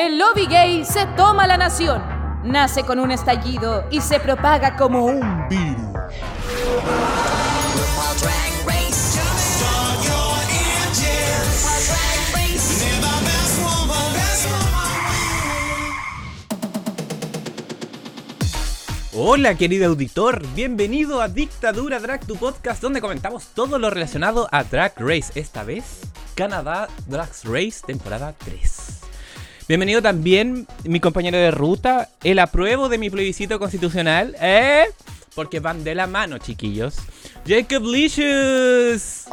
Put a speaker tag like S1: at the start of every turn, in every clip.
S1: El lobby gay se toma la nación. Nace con un estallido y se propaga como un virus.
S2: Hola querido auditor, bienvenido a Dictadura Drag, tu podcast donde comentamos todo lo relacionado a Drag Race. Esta vez, Canadá Drag Race, temporada 3. Bienvenido también mi compañero de ruta, el apruebo de mi plebiscito constitucional, ¿eh? Porque van de la mano, chiquillos. Jacob Licious.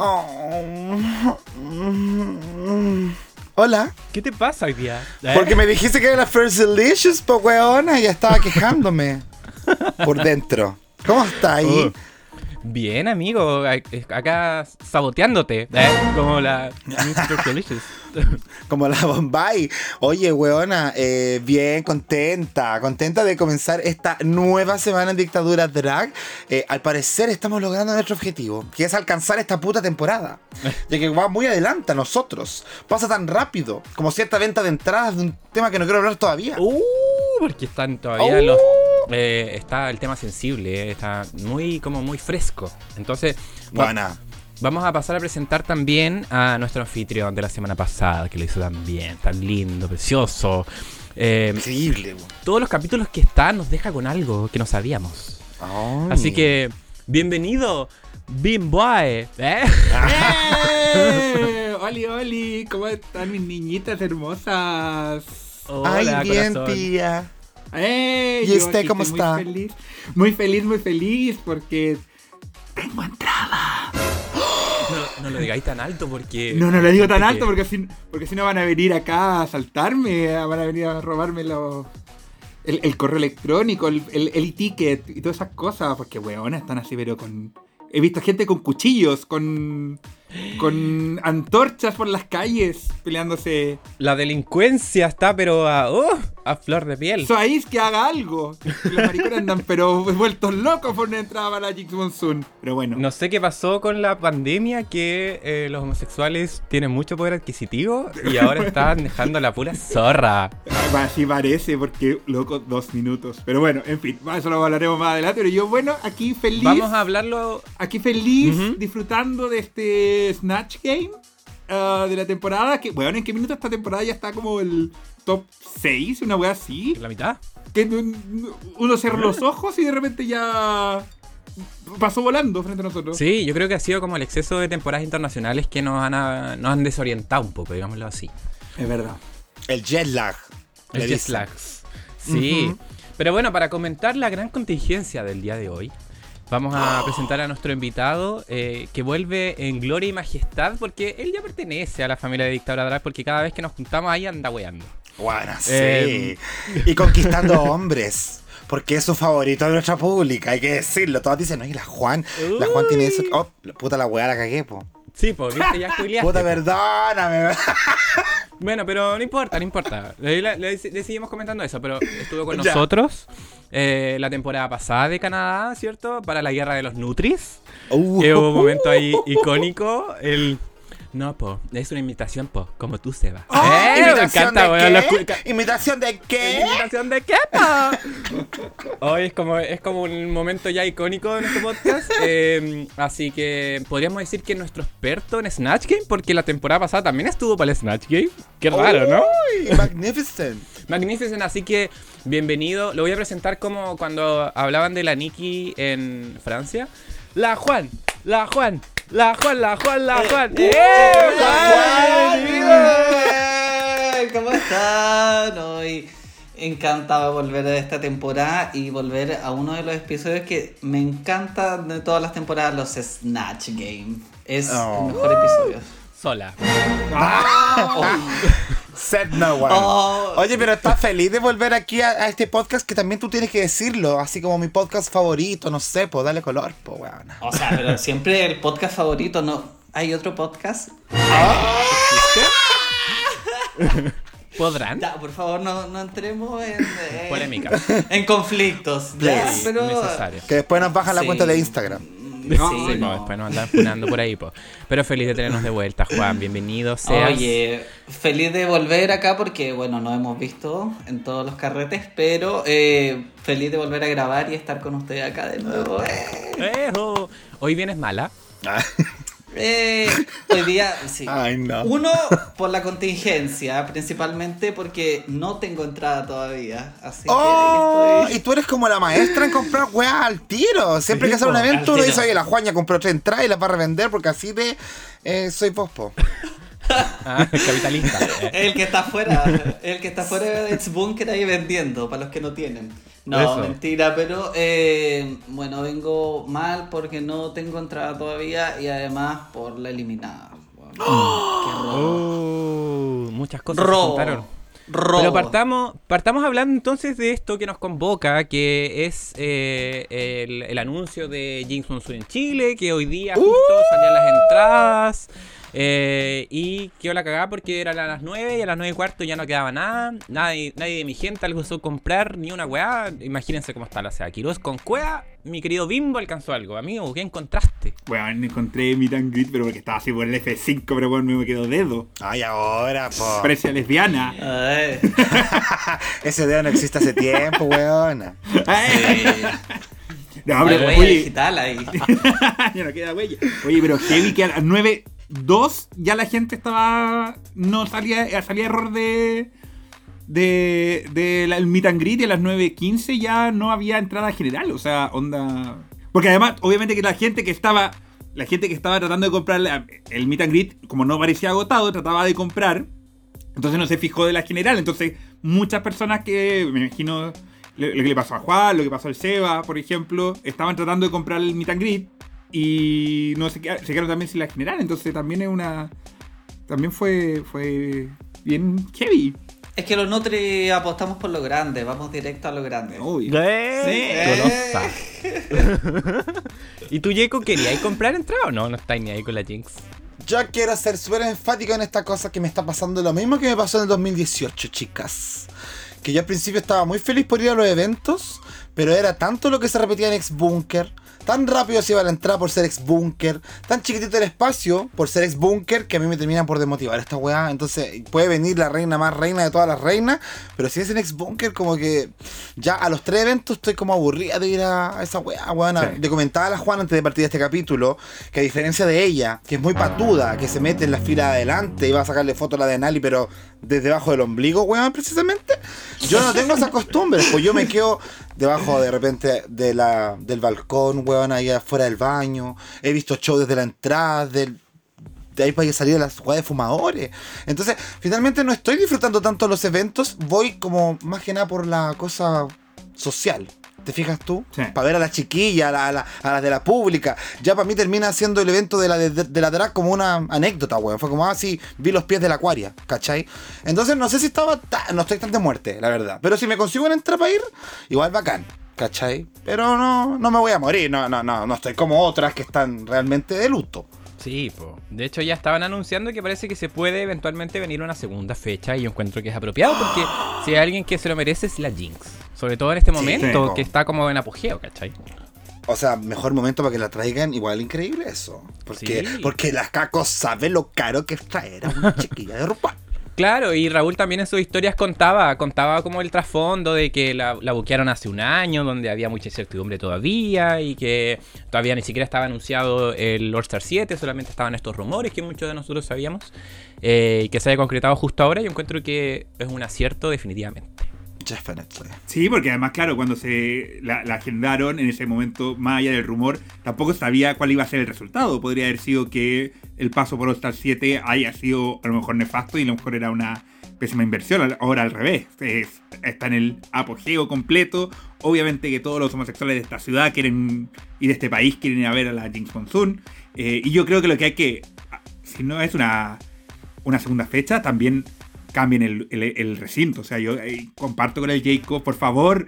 S3: Hola.
S2: ¿Qué te pasa hoy día? ¿Eh?
S3: Porque me dijiste que era First Delicious, po weona, y ya estaba quejándome. por dentro. ¿Cómo está ahí?
S2: Oh. Bien, amigo. Acá saboteándote. ¿eh? Como la.
S3: Como la Bombay. Oye, weona, eh, bien, contenta. Contenta de comenzar esta nueva semana en Dictadura Drag. Eh, al parecer estamos logrando nuestro objetivo, que es alcanzar esta puta temporada. Ya que va muy adelante a nosotros. Pasa tan rápido, como cierta venta de entradas de un tema que no quiero hablar todavía.
S2: Uh, porque están todavía los eh, está el tema sensible, eh, está muy como muy fresco. Entonces,
S3: bueno.
S2: vamos a pasar a presentar también a nuestro anfitrión de la semana pasada, que lo hizo tan bien, tan lindo, precioso.
S3: Eh, Increíble.
S2: Todos los capítulos que está nos deja con algo que no sabíamos. Así que, bienvenido, Bimboy. ¿eh?
S4: ¡Oli, oli! ¿Cómo están mis niñitas hermosas?
S3: Hola, Ay, bien, tía.
S4: ¿Y
S3: usted cómo está?
S4: Muy feliz, muy feliz, muy feliz porque tengo entrada.
S2: No, no, lo digáis tan alto porque.
S4: No, no lo digo tan alto porque si, porque si no van a venir acá a asaltarme, van a venir a robarme el, correo electrónico, el, el, ticket y todas esas cosas. Porque, weón, están así, pero con. He visto gente con cuchillos, con con antorchas por las calles peleándose.
S2: La delincuencia está, pero a, uh, a flor de piel.
S4: Soáis que haga algo. Los maricones andan, pero vueltos locos por una entrada para Jix Monsoon. Pero bueno.
S2: No sé qué pasó con la pandemia, que eh, los homosexuales tienen mucho poder adquisitivo y ahora están dejando la pura zorra.
S4: Así parece, porque loco, dos minutos. Pero bueno, en fin, eso lo hablaremos más adelante. Pero yo, bueno, aquí feliz.
S2: Vamos a hablarlo.
S4: Aquí feliz, disfrutando de este Snatch Game uh, de la temporada. Que, bueno, ¿en qué minuto esta temporada ya está como el top 6? Una wea así.
S2: ¿En la mitad?
S4: Que uno cerró los ojos y de repente ya pasó volando frente a nosotros.
S2: Sí, yo creo que ha sido como el exceso de temporadas internacionales que nos han, nos han desorientado un poco, digámoslo así.
S4: Es verdad.
S3: El jet lag.
S2: El jet lag. Sí. Pero bueno, para comentar la gran contingencia del día de hoy, Vamos a presentar a nuestro invitado eh, que vuelve en gloria y majestad porque él ya pertenece a la familia de Dictadura Drag porque cada vez que nos juntamos ahí anda weando.
S3: Bueno, sí. Em, y conquistando hombres. Porque es su favorito de nuestra pública, hay que decirlo. Todos dicen, oye, la Juan, la Juan tiene eso. Oh, puta la weá la cagué, po.
S2: Sí, pues, viste, ya spoileaste.
S3: Puta, perdóname.
S2: bueno, pero no importa, no importa. Le, le, seguimos comentando eso, pero estuvo con nosotros eh, la temporada pasada de Canadá, ¿cierto? Para la guerra de los Nutris. Uh. Que hubo un momento ahí icónico. El no, po, es una imitación, po, como tú, Seba.
S3: Oh, ¿Eh? Me encanta, de qué? ¿Imitación de qué?
S2: ¿Imitación de qué, po? Hoy es como, es como un momento ya icónico de nuestro podcast. Em, así que podríamos decir que nuestro experto en Snatch Game, porque la temporada pasada también estuvo para el Snatch Game. Qué raro, ¿no?
S3: Uy, magnificent.
S2: magnificent, así que bienvenido. Lo voy a presentar como cuando hablaban de la Nikki en Francia. La Juan, la Juan, la Juan, la Juan, la eh, Juan. ¡Eh!
S5: ¡Eh! ¿Cómo están? Hoy encantado volver a esta temporada y volver a uno de los episodios que me encanta de todas las temporadas, los Snatch Game. Es el oh. mejor episodio.
S2: Sola.
S3: Ah. Said no one. Oh. Oye, pero estás feliz de volver aquí a, este podcast que también tú tienes que decirlo, así como mi podcast favorito, no sé, pues dale color, pues weón.
S5: O sea, pero siempre el podcast favorito, ¿no? ¿Hay otro podcast? Ah.
S2: ¿Podrán?
S5: Ya, por favor, no, no entremos en,
S2: polémica.
S5: En conflictos.
S3: pero... Que después nos bajan la cuenta de Instagram.
S4: No,
S2: Sí,
S5: Sí,
S2: no, después nos andan funando por ahí, po. Pero feliz de tenernos de vuelta, Juan. Bienvenido seas.
S5: Oye, feliz de volver acá porque, bueno, nos hemos visto en todos los carretes, pero eh, feliz de volver a grabar y estar con ustedes acá de nuevo. Eh,
S2: Ejo. Hoy vienes mala.
S5: eh, hoy día, sí.
S3: Ay, no.
S5: Uno, por la contingencia, principalmente porque no tengo entrada todavía. Así que
S3: ¡Oh!
S5: ahí
S3: Y
S5: estoy.
S3: tú eres como la maestra en comprar weá al tiro. Siempre
S4: Sí,
S3: que hacer un evento, uno dice, oye, la Juaña compró tres entradas y las va a revender porque así de eh, soy pospo.
S2: Ah, capitalista. Eh,
S5: El que está afuera, el que está afuera de Bunker ahí vendiendo, para los que no tienen. No,
S2: Eso.
S5: mentira, pero eh, bueno, vengo mal porque no tengo entrada todavía y además por la eliminada. Bueno, qué robo.
S2: Oh, muchas cosas
S5: Robo.
S2: Pero partamos, partamos hablando entonces de esto que nos convoca, que es eh, el, el anuncio de Jinx Monsoon en Chile, que hoy día justo salían las entradas. Eh, y quedó la cagada porque eran a las 9 y a las 9 y cuarto ya no quedaba nada. Nadie, nadie de mi gente alcanzó a comprar ni una weá. Imagínense cómo está la sea. Quiroz con cueva, mi querido Bimbo alcanzó algo. Amigo, ¿qué encontraste?
S4: Bueno, encontré mi and greet, pero porque estaba así por el F5, pero bueno, me quedó dedo.
S3: Ay, ahora, po.
S4: Parecía lesbiana.
S5: Ay,
S3: Ese dedo no existe hace tiempo, weona.
S5: sí.
S4: No, pero, oye,
S5: digital ahí.
S4: ya no queda huella. Oye, pero heavy que a las 9.2 ya la gente estaba. No salía, salía error de. De, de la- meet and greet y a las 9.15 ya no había entrada general. O sea, onda. Porque además, obviamente que la gente que estaba. La gente que estaba tratando de comprar el meet and greet, como no parecía agotado, trataba de comprar. Entonces no se fijó de la general. Entonces, muchas personas que, me imagino, lo, lo que le pasó a Juan, lo que pasó al Seba, por ejemplo, estaban tratando de comprar el meet and greet y no se, queda- se quedaron también sin la general. Entonces también es una. También fue. fue bien heavy.
S5: Es que los Nutri apostamos por lo grande, vamos directo a lo grande.
S4: Obvio.
S2: Golosa. ¿Y tú, Jacob, querías comprar entrada o no? No estáis ni ahí con la Jinx.
S3: Yo quiero ser súper enfático en esta cosa que me está pasando lo mismo que me pasó en el 2018, chicas. Que yo al principio estaba muy feliz por ir a los eventos, pero era tanto lo que se repetía en Ex Bunker, tan rápido se iba la entrada por ser Ex Bunker, tan chiquitito el espacio por ser Ex Bunker, que a mí me termina por desmotivar esta weá. Entonces puede venir la reina más reina de todas las reinas, pero si es en Ex Bunker, como que ya a los tres eventos estoy como aburrida de ir a, esa weá, weona.
S4: Sí.
S3: Le comentaba a la Juan antes de partir de este capítulo que a diferencia de ella, que es muy patuda, que se mete en la fila de adelante y va a sacarle foto a la de Nali, pero desde debajo del ombligo, weón, precisamente. Yo no tengo esas costumbres, pues yo me quedo debajo de repente de la, del balcón, weón, ahí afuera del baño. He visto shows desde la entrada, del, de ahí para salir de las jugadas de fumadores. Entonces, finalmente no estoy disfrutando tanto los eventos, voy como más que nada por la cosa social. ¿Te fijas tú?
S4: Sí.
S3: Para ver a las chiquillas, a, la- a la- a las de la pública. Ya para mí termina siendo el evento de la, de, de la drag como una anécdota, weón. Fue como, ah, sí, vi los pies de la acuaria, ¿cachai? Entonces no sé si estaba tan- no estoy tan de muerte, la verdad. Pero si me consigo una entrada para ir, igual bacán, ¿cachai? Pero no, no me voy a morir, no, no, no, no estoy como otras que están realmente de luto.
S2: Sí, po. de hecho ya estaban anunciando que parece que se puede eventualmente venir una segunda fecha y yo encuentro que es apropiado porque si hay alguien que se lo merece es la Jinx. Sobre todo en este momento
S3: sí.
S2: que está como en apogeo, ¿cachai?
S3: O sea, mejor momento para que la traigan, igual increíble eso. Porque,
S2: Sí.
S3: porque las cacos sabe lo caro que es traer a una chiquilla de RuPaul.
S2: Claro, y Raúl también en sus historias contaba, contaba como el trasfondo de que la, la buquearon hace un año, donde había mucha incertidumbre todavía, y que todavía ni siquiera estaba anunciado el All Star 7, solamente estaban estos rumores que muchos de nosotros sabíamos, eh, y que se haya concretado justo ahora, yo encuentro que es un acierto definitivamente.
S3: Definitely.
S4: Sí, porque además, claro, cuando se la, agendaron en ese momento, más allá del rumor, tampoco sabía cuál iba a ser el resultado. Podría haber sido que el paso por All Star 7 haya sido a lo mejor nefasto y a lo mejor era una pésima inversión. Ahora al revés, es- está en el apogeo completo. Obviamente que todos los homosexuales de esta ciudad quieren y de este país quieren ir a ver a la Jinx Monsoon. Eh, y yo creo que lo que hay que, si no es una, una segunda fecha, también cambien el, recinto. O sea, yo eh, comparto con el Jacob, por favor,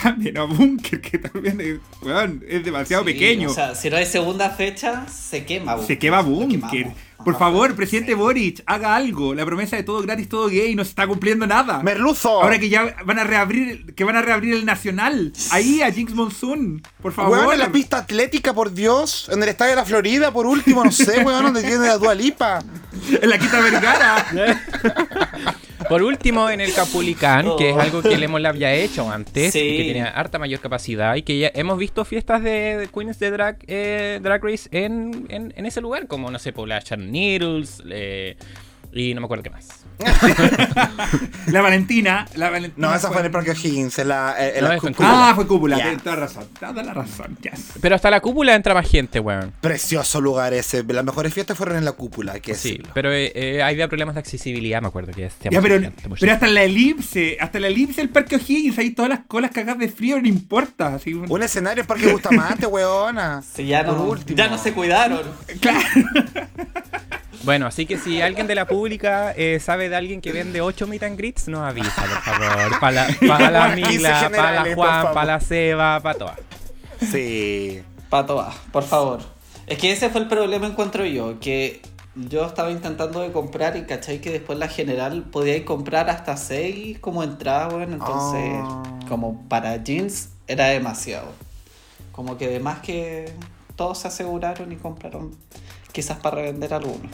S4: cambien a Bunker, que también es, weón, es demasiado
S5: Sí,
S4: pequeño.
S5: O sea, si no hay segunda fecha, se quema.
S4: Se quema Bunker. Por favor, presidente Boric, haga algo. La promesa de todo gratis, todo gay no se está cumpliendo nada.
S3: ¡Merluzo!
S4: Ahora que ya van a reabrir, que van a reabrir el Nacional. Ahí a Jinx Monsoon, por favor.
S3: Weón, en la pista atlética, por Dios. En el estadio de la Florida, por último, no sé, weón, donde tiene la Dualipa.
S4: En la Quinta Vergara.
S2: Por último, en el Capulicán, que es
S5: Oh.
S2: algo que el Lemon Lab ya ha hecho antes,
S5: Sí.
S2: y que tenía harta mayor capacidad, y que ya hemos visto fiestas de, de Queens de Drag, eh, drag Race en, en, en ese lugar, como, no sé, por la Sharon Needles, eh, y no me acuerdo qué más.
S4: La Valentina. La Valentina
S3: No, esa fue en el Parque O'Higgins, en la, en
S2: No,
S3: cúpula.
S4: Ah, fue cúpula. Tienes toda razón. Toda la razón. yes.
S2: Pero hasta la cúpula entra más gente, weón.
S3: Precioso lugar ese. Las mejores fiestas fueron en la cúpula, hay que
S2: Sí,
S3: decirlo.
S2: pero eh, eh, había problemas de accesibilidad, me acuerdo que es
S4: Ya, pero, pero hasta en la elipse, hasta en la elipse del Parque O'Higgins, ahí todas las colas cagadas de frío, no importa. Así,
S3: Un escenario en Parque Bustamante, weona.
S5: Sí, ya no,
S3: Por último.
S5: ya no se cuidaron.
S4: Claro.
S2: Bueno, así que si alguien de la pública eh, sabe de alguien que vende 8 meet and greets, nos avisa, por favor. Para la, pa la
S3: Para 15
S2: Mila, para la Juan, para la Seba, para todas.
S3: Sí.
S5: Pato va, por favor. Es que ese fue el problema, encuentro yo, que yo estaba intentando de comprar y cachai que después la general podía comprar hasta 6 como entrada, bueno, entonces
S3: Ah.
S5: como para jeans era demasiado. Como que además que todos se aseguraron y compraron quizás para revender algunos.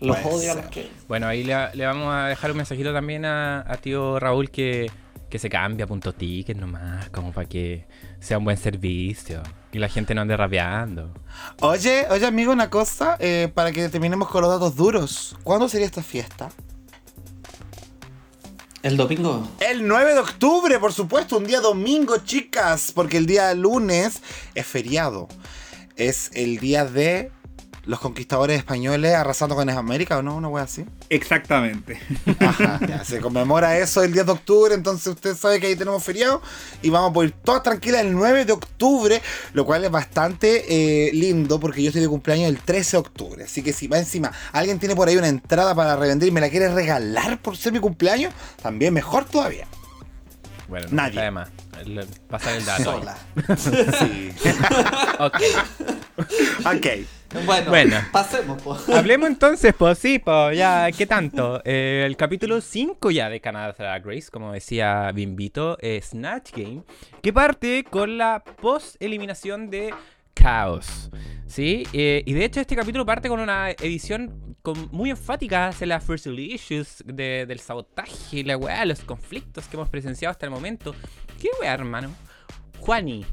S5: Los odio a los que...
S2: Bueno, ahí le, le vamos a dejar un mensajito también a, a tío Raúl que, que se cambie a punto ticket nomás, como para que sea un buen servicio y la gente no ande rapeando.
S3: Oye, oye, amigo, una cosa, eh, para que terminemos con los datos duros. ¿Cuándo sería esta fiesta?
S5: El domingo.
S3: El 9 de octubre, por supuesto, un día domingo, chicas, porque el día lunes es feriado. Es el día de los conquistadores españoles arrasando con América, ¿o no? Una wea así.
S4: Exactamente.
S3: Ajá, ya, se conmemora eso el 10 de octubre, entonces usted sabe que ahí tenemos feriado y vamos a poder ir todas tranquilas el 9 de octubre, lo cual es bastante eh, lindo porque yo estoy de cumpleaños el 13 de octubre. Así que si va encima, alguien tiene por ahí una entrada para revender y me la quiere regalar por ser mi cumpleaños, también mejor todavía.
S2: Bueno,
S3: Nadie.
S2: Además, pasar el dato.
S5: Sola.
S3: Sí.
S2: Ok.
S3: ok.
S5: Bueno,
S2: Bueno.
S5: pasemos. po.
S2: Hablemos entonces, pues sí, pues ya, ¿qué tanto? Eh, el capítulo 5 ya de Canadá Drag Race, como decía Bimbito, es Snatch Game, que parte con la post-eliminación de Chaos. ¿Sí? Eh, y de hecho este capítulo parte con una edición con- muy enfática hacia las first issues de- del sabotaje, la weá, los conflictos que hemos presenciado hasta el momento. ¿Qué weá, hermano? Juani,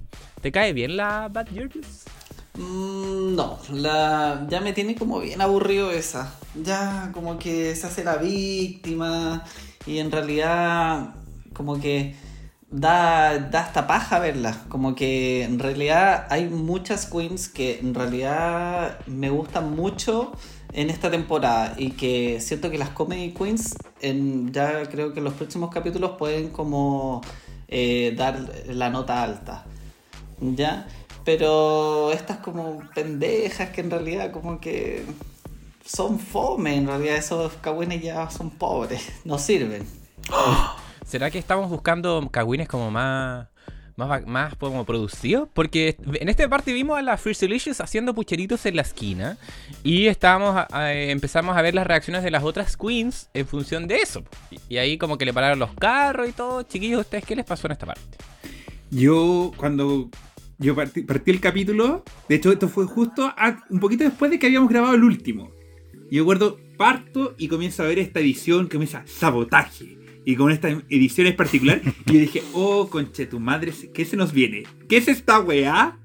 S2: ¿te cae bien la Bad Georges?
S5: Mm, No, la, ya me tiene como bien aburrido esa. Ya como que se hace la víctima y en realidad como que da, da hasta paja verla. Como que en realidad hay muchas queens que en realidad me gustan mucho en esta temporada y que siento que las comedy queens en, ya creo que en los próximos capítulos pueden como eh, dar la nota alta. ¿Ya? Pero estas como pendejas que en realidad como que son fome, en realidad esos cagüines ya son pobres, no sirven.
S2: ¿Será que estamos buscando cagüines como más, más, más como producidos? Porque en esta parte vimos a las First Delicious haciendo pucheritos en la esquina y estábamos a- a- empezamos a ver las reacciones de las otras queens en función de eso. Y, y ahí como que le pararon los carros y todo. Chiquillos, ¿ustedes qué les pasó en esta parte?
S4: Yo, cuando yo partí, partí el capítulo, de hecho, esto fue justo a- un poquito después de que habíamos grabado el último. Y yo recuerdo, parto y comienzo a ver esta edición que comienza sabotaje. Y con esta edición en particular, y yo dije, oh, conche tu madre, ¿qué se nos viene? ¿Qué es esta weá?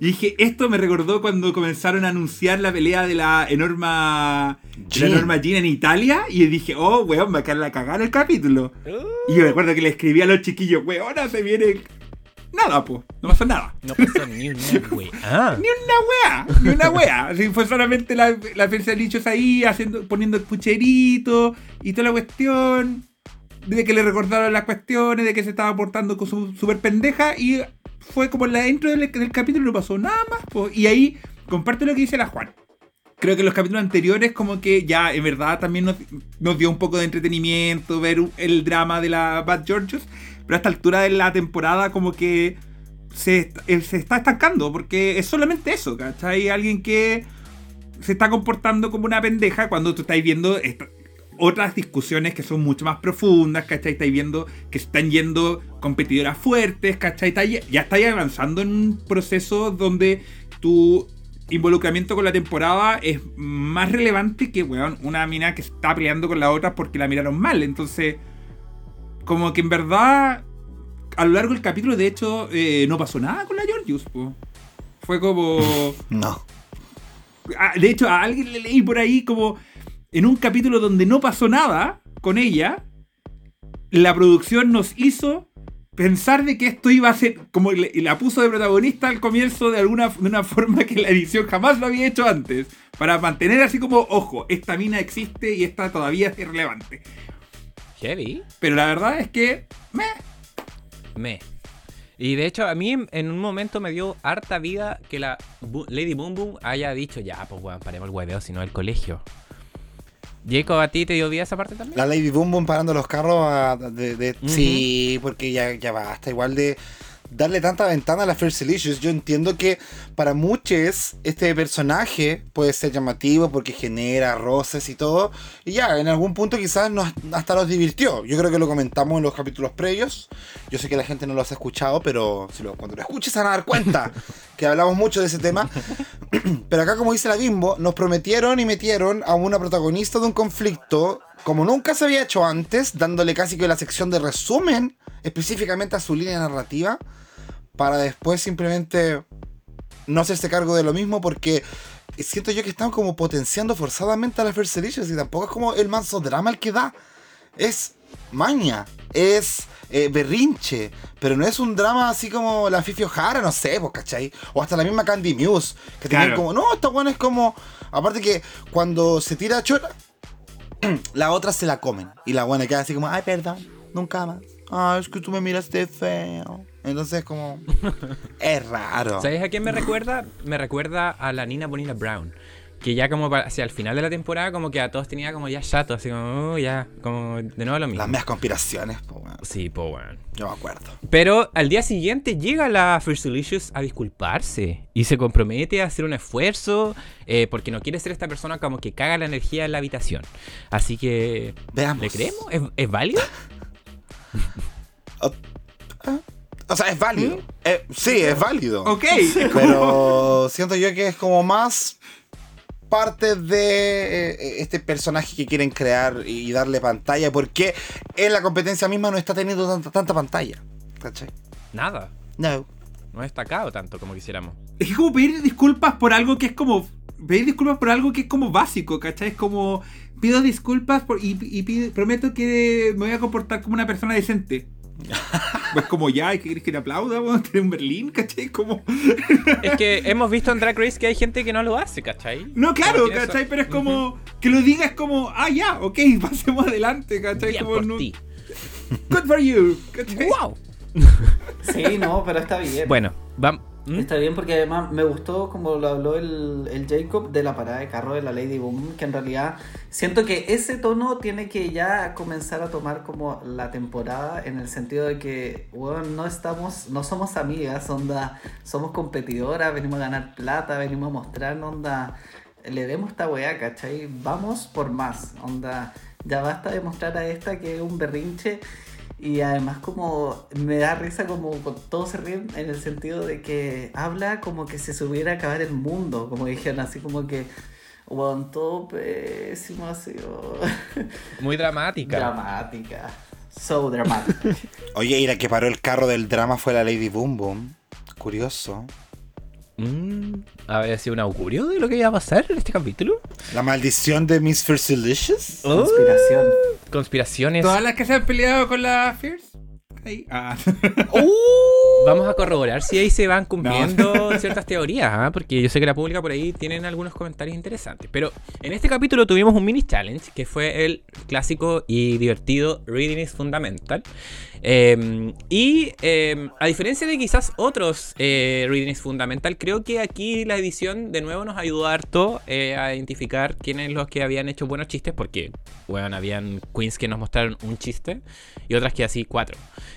S4: Y dije, esto me recordó cuando comenzaron a anunciar la pelea de la enorma de la
S3: Jean.
S4: enorma Jean en Italia. Y yo dije, oh, weón, me va a caer la cagada el capítulo. Y yo recuerdo que le escribí a los chiquillos, weona, se viene. Nada, po, no pasó nada.
S2: No pasó ni una. Ah,
S4: Ni una wea, ni una wea. Así fue solamente la, la de dichos ahí, haciendo, poniendo el pucherito y toda la cuestión. De que le recordaron las cuestiones, de que se estaba portando con su super pendeja. Y fue como la intro del, del capítulo, no pasó nada más. po. Y ahí comparte lo que dice la Juan. Creo que los capítulos anteriores como que ya en verdad también nos, nos dio un poco de entretenimiento ver el drama de la Bad Georges. Pero a esta altura de la temporada como que se, eh, se está estancando, porque es solamente eso, ¿cachai? Alguien que se está comportando como una pendeja cuando tú estás viendo otras discusiones que son mucho más profundas, ¿cachai? Estáis viendo que están yendo competidoras fuertes, ¿cachai? Estáis- ya estáis avanzando en un proceso donde tu involucramiento con la temporada es más relevante que, weón, una mina que está peleando con la otra porque la miraron mal. Entonces, como que en verdad, a lo largo del capítulo, de hecho, eh, no pasó nada con la Georgius, po. Fue como...
S3: No.
S4: Ah, De hecho, a alguien le leí por ahí como en un capítulo donde no pasó nada con ella, la producción nos hizo pensar de que esto iba a ser como le- la puso de protagonista al comienzo de alguna de una forma que la edición jamás lo había hecho antes, para mantener así como, ojo, esta mina existe y esta todavía es irrelevante.
S2: Heavy.
S4: Pero la verdad es que meh,
S2: Me. Y de hecho, a mí en- un momento me dio harta vida que la Bu- Lady Boom Boom haya dicho, ya, pues weón, paremos el hueveo, sino el colegio. Jacob, ¿a ti te dio vida esa parte también?
S3: La Lady Boom Boom parando los carros a- de. Sí, porque ya, ya basta. Igual de darle tanta ventana a la First Delicious. Yo entiendo que para muchos este personaje puede ser llamativo porque genera roces y todo. Y ya, en algún punto quizás nos, hasta nos divirtió. Yo creo que lo comentamos en los capítulos previos. Yo sé que la gente no los ha escuchado, pero si lo, cuando lo escuches se van a dar cuenta que hablamos mucho de ese tema. Pero acá, como dice la Bimbo, nos prometieron y metieron a una protagonista de un conflicto como nunca se había hecho antes, dándole casi que la sección de resumen específicamente a su línea narrativa, para después simplemente no hacerse cargo de lo mismo porque siento yo que están como potenciando forzadamente a las First Delicious y tampoco es como el manso drama el que da. Es maña, es eh, berrinche, pero no es un drama así como la Fifi O'Hara, no sé, pues, ¿cachai? O hasta la misma Candy Muse, que tienen
S4: Claro.
S3: como, no, esta buena es como, aparte que cuando se tira chora, la otra se la comen. Y la buena queda así como, ay, perdón, nunca más. Ay, es que tú me miraste feo. Entonces, como, es raro.
S2: ¿Sabes a quién me recuerda? Me recuerda a la Nina Bonina Brown. Que ya como hacia el final de la temporada, como que a todos tenía como ya chato, así como, "Uh, ya, como de nuevo lo mismo.
S3: Las medias conspiraciones, pues, bueno,
S2: Sí, pues bueno.
S3: yo me acuerdo.
S2: Pero al día siguiente llega la First Delicious a disculparse y se compromete a hacer un esfuerzo eh, porque no quiere ser esta persona como que caga la energía en la habitación. Así que,
S3: Veamos.
S2: ¿le creemos? ¿Es, es válido?
S3: O sea, es válido.
S2: ¿Mm?
S3: Eh, sí, es válido.
S4: ok.
S3: Pero siento yo que es como más parte de eh, este personaje que quieren crear y darle pantalla, porque en la competencia misma no está teniendo tanta, tanta pantalla. ¿Cachai?
S2: Nada.
S3: No.
S2: No ha destacado tanto como quisiéramos.
S4: Es que como pedir disculpas por algo que es como. Pedir disculpas por algo que es como básico, ¿cachai? Es como. Pido disculpas por, y, y pido- prometo que me voy a comportar como una persona decente. Pues como ya, ¿qué quieres que le aplauda? Vamos a tener un Berlín, ¿cachai? Como.
S2: Es que hemos visto en Drag Race que hay gente que no lo hace, ¿cachai?
S4: No, claro, ¿cachai?
S2: eso-
S4: Pero es como. Que lo diga es como. Ah, ya, ok, pasemos adelante, ¿cachai?
S2: Bien
S4: como
S2: por
S4: no-
S2: ti.
S4: Good for you, ¿cachai?
S2: ¡Wow!
S5: Sí, no, pero está bien.
S2: Bueno, vamos.
S5: Está bien porque además me gustó como lo habló el, el Jacob de la parada de carro de la Lady Boom, que en realidad siento que ese tono tiene que ya comenzar a tomar como la temporada en el sentido de que, bueno, no estamos, no somos amigas, onda, somos competidoras, venimos a ganar plata, venimos a mostrar, onda, le demos esta weá, ¿cachai? Vamos por más, onda, ya basta de mostrar a esta que es un berrinche y además como me da risa como con- todos se ríen en el sentido de que habla como que se subiera a acabar el mundo, como dijeron, así como que One todo pésimo, así oh.
S2: Muy dramática.
S5: dramática. So dramática.
S3: Oye, y la que paró el carro del drama fue la Lady Boom Boom. Curioso.
S2: Mm, ¿Había sido un augurio de lo que iba a pasar en este capítulo?
S3: La maldición de Miss First Delicious.
S2: Conspiraciones.
S4: Todas las que se han peleado con la Fierce. Ahí. Ah.
S2: Vamos a corroborar si ahí se van cumpliendo ciertas teorías, ¿ah? porque yo sé que la pública por ahí tienen algunos comentarios interesantes. Pero en este capítulo tuvimos un mini challenge que fue el clásico y divertido Reading is Fundamental. Eh, y eh, a diferencia de quizás otros eh, Reading is Fundamental, creo que aquí la edición de nuevo nos ayudó harto eh, a identificar quiénes los que habían hecho buenos chistes, porque, bueno, habían queens que nos mostraron un chiste y otras que así cuatro.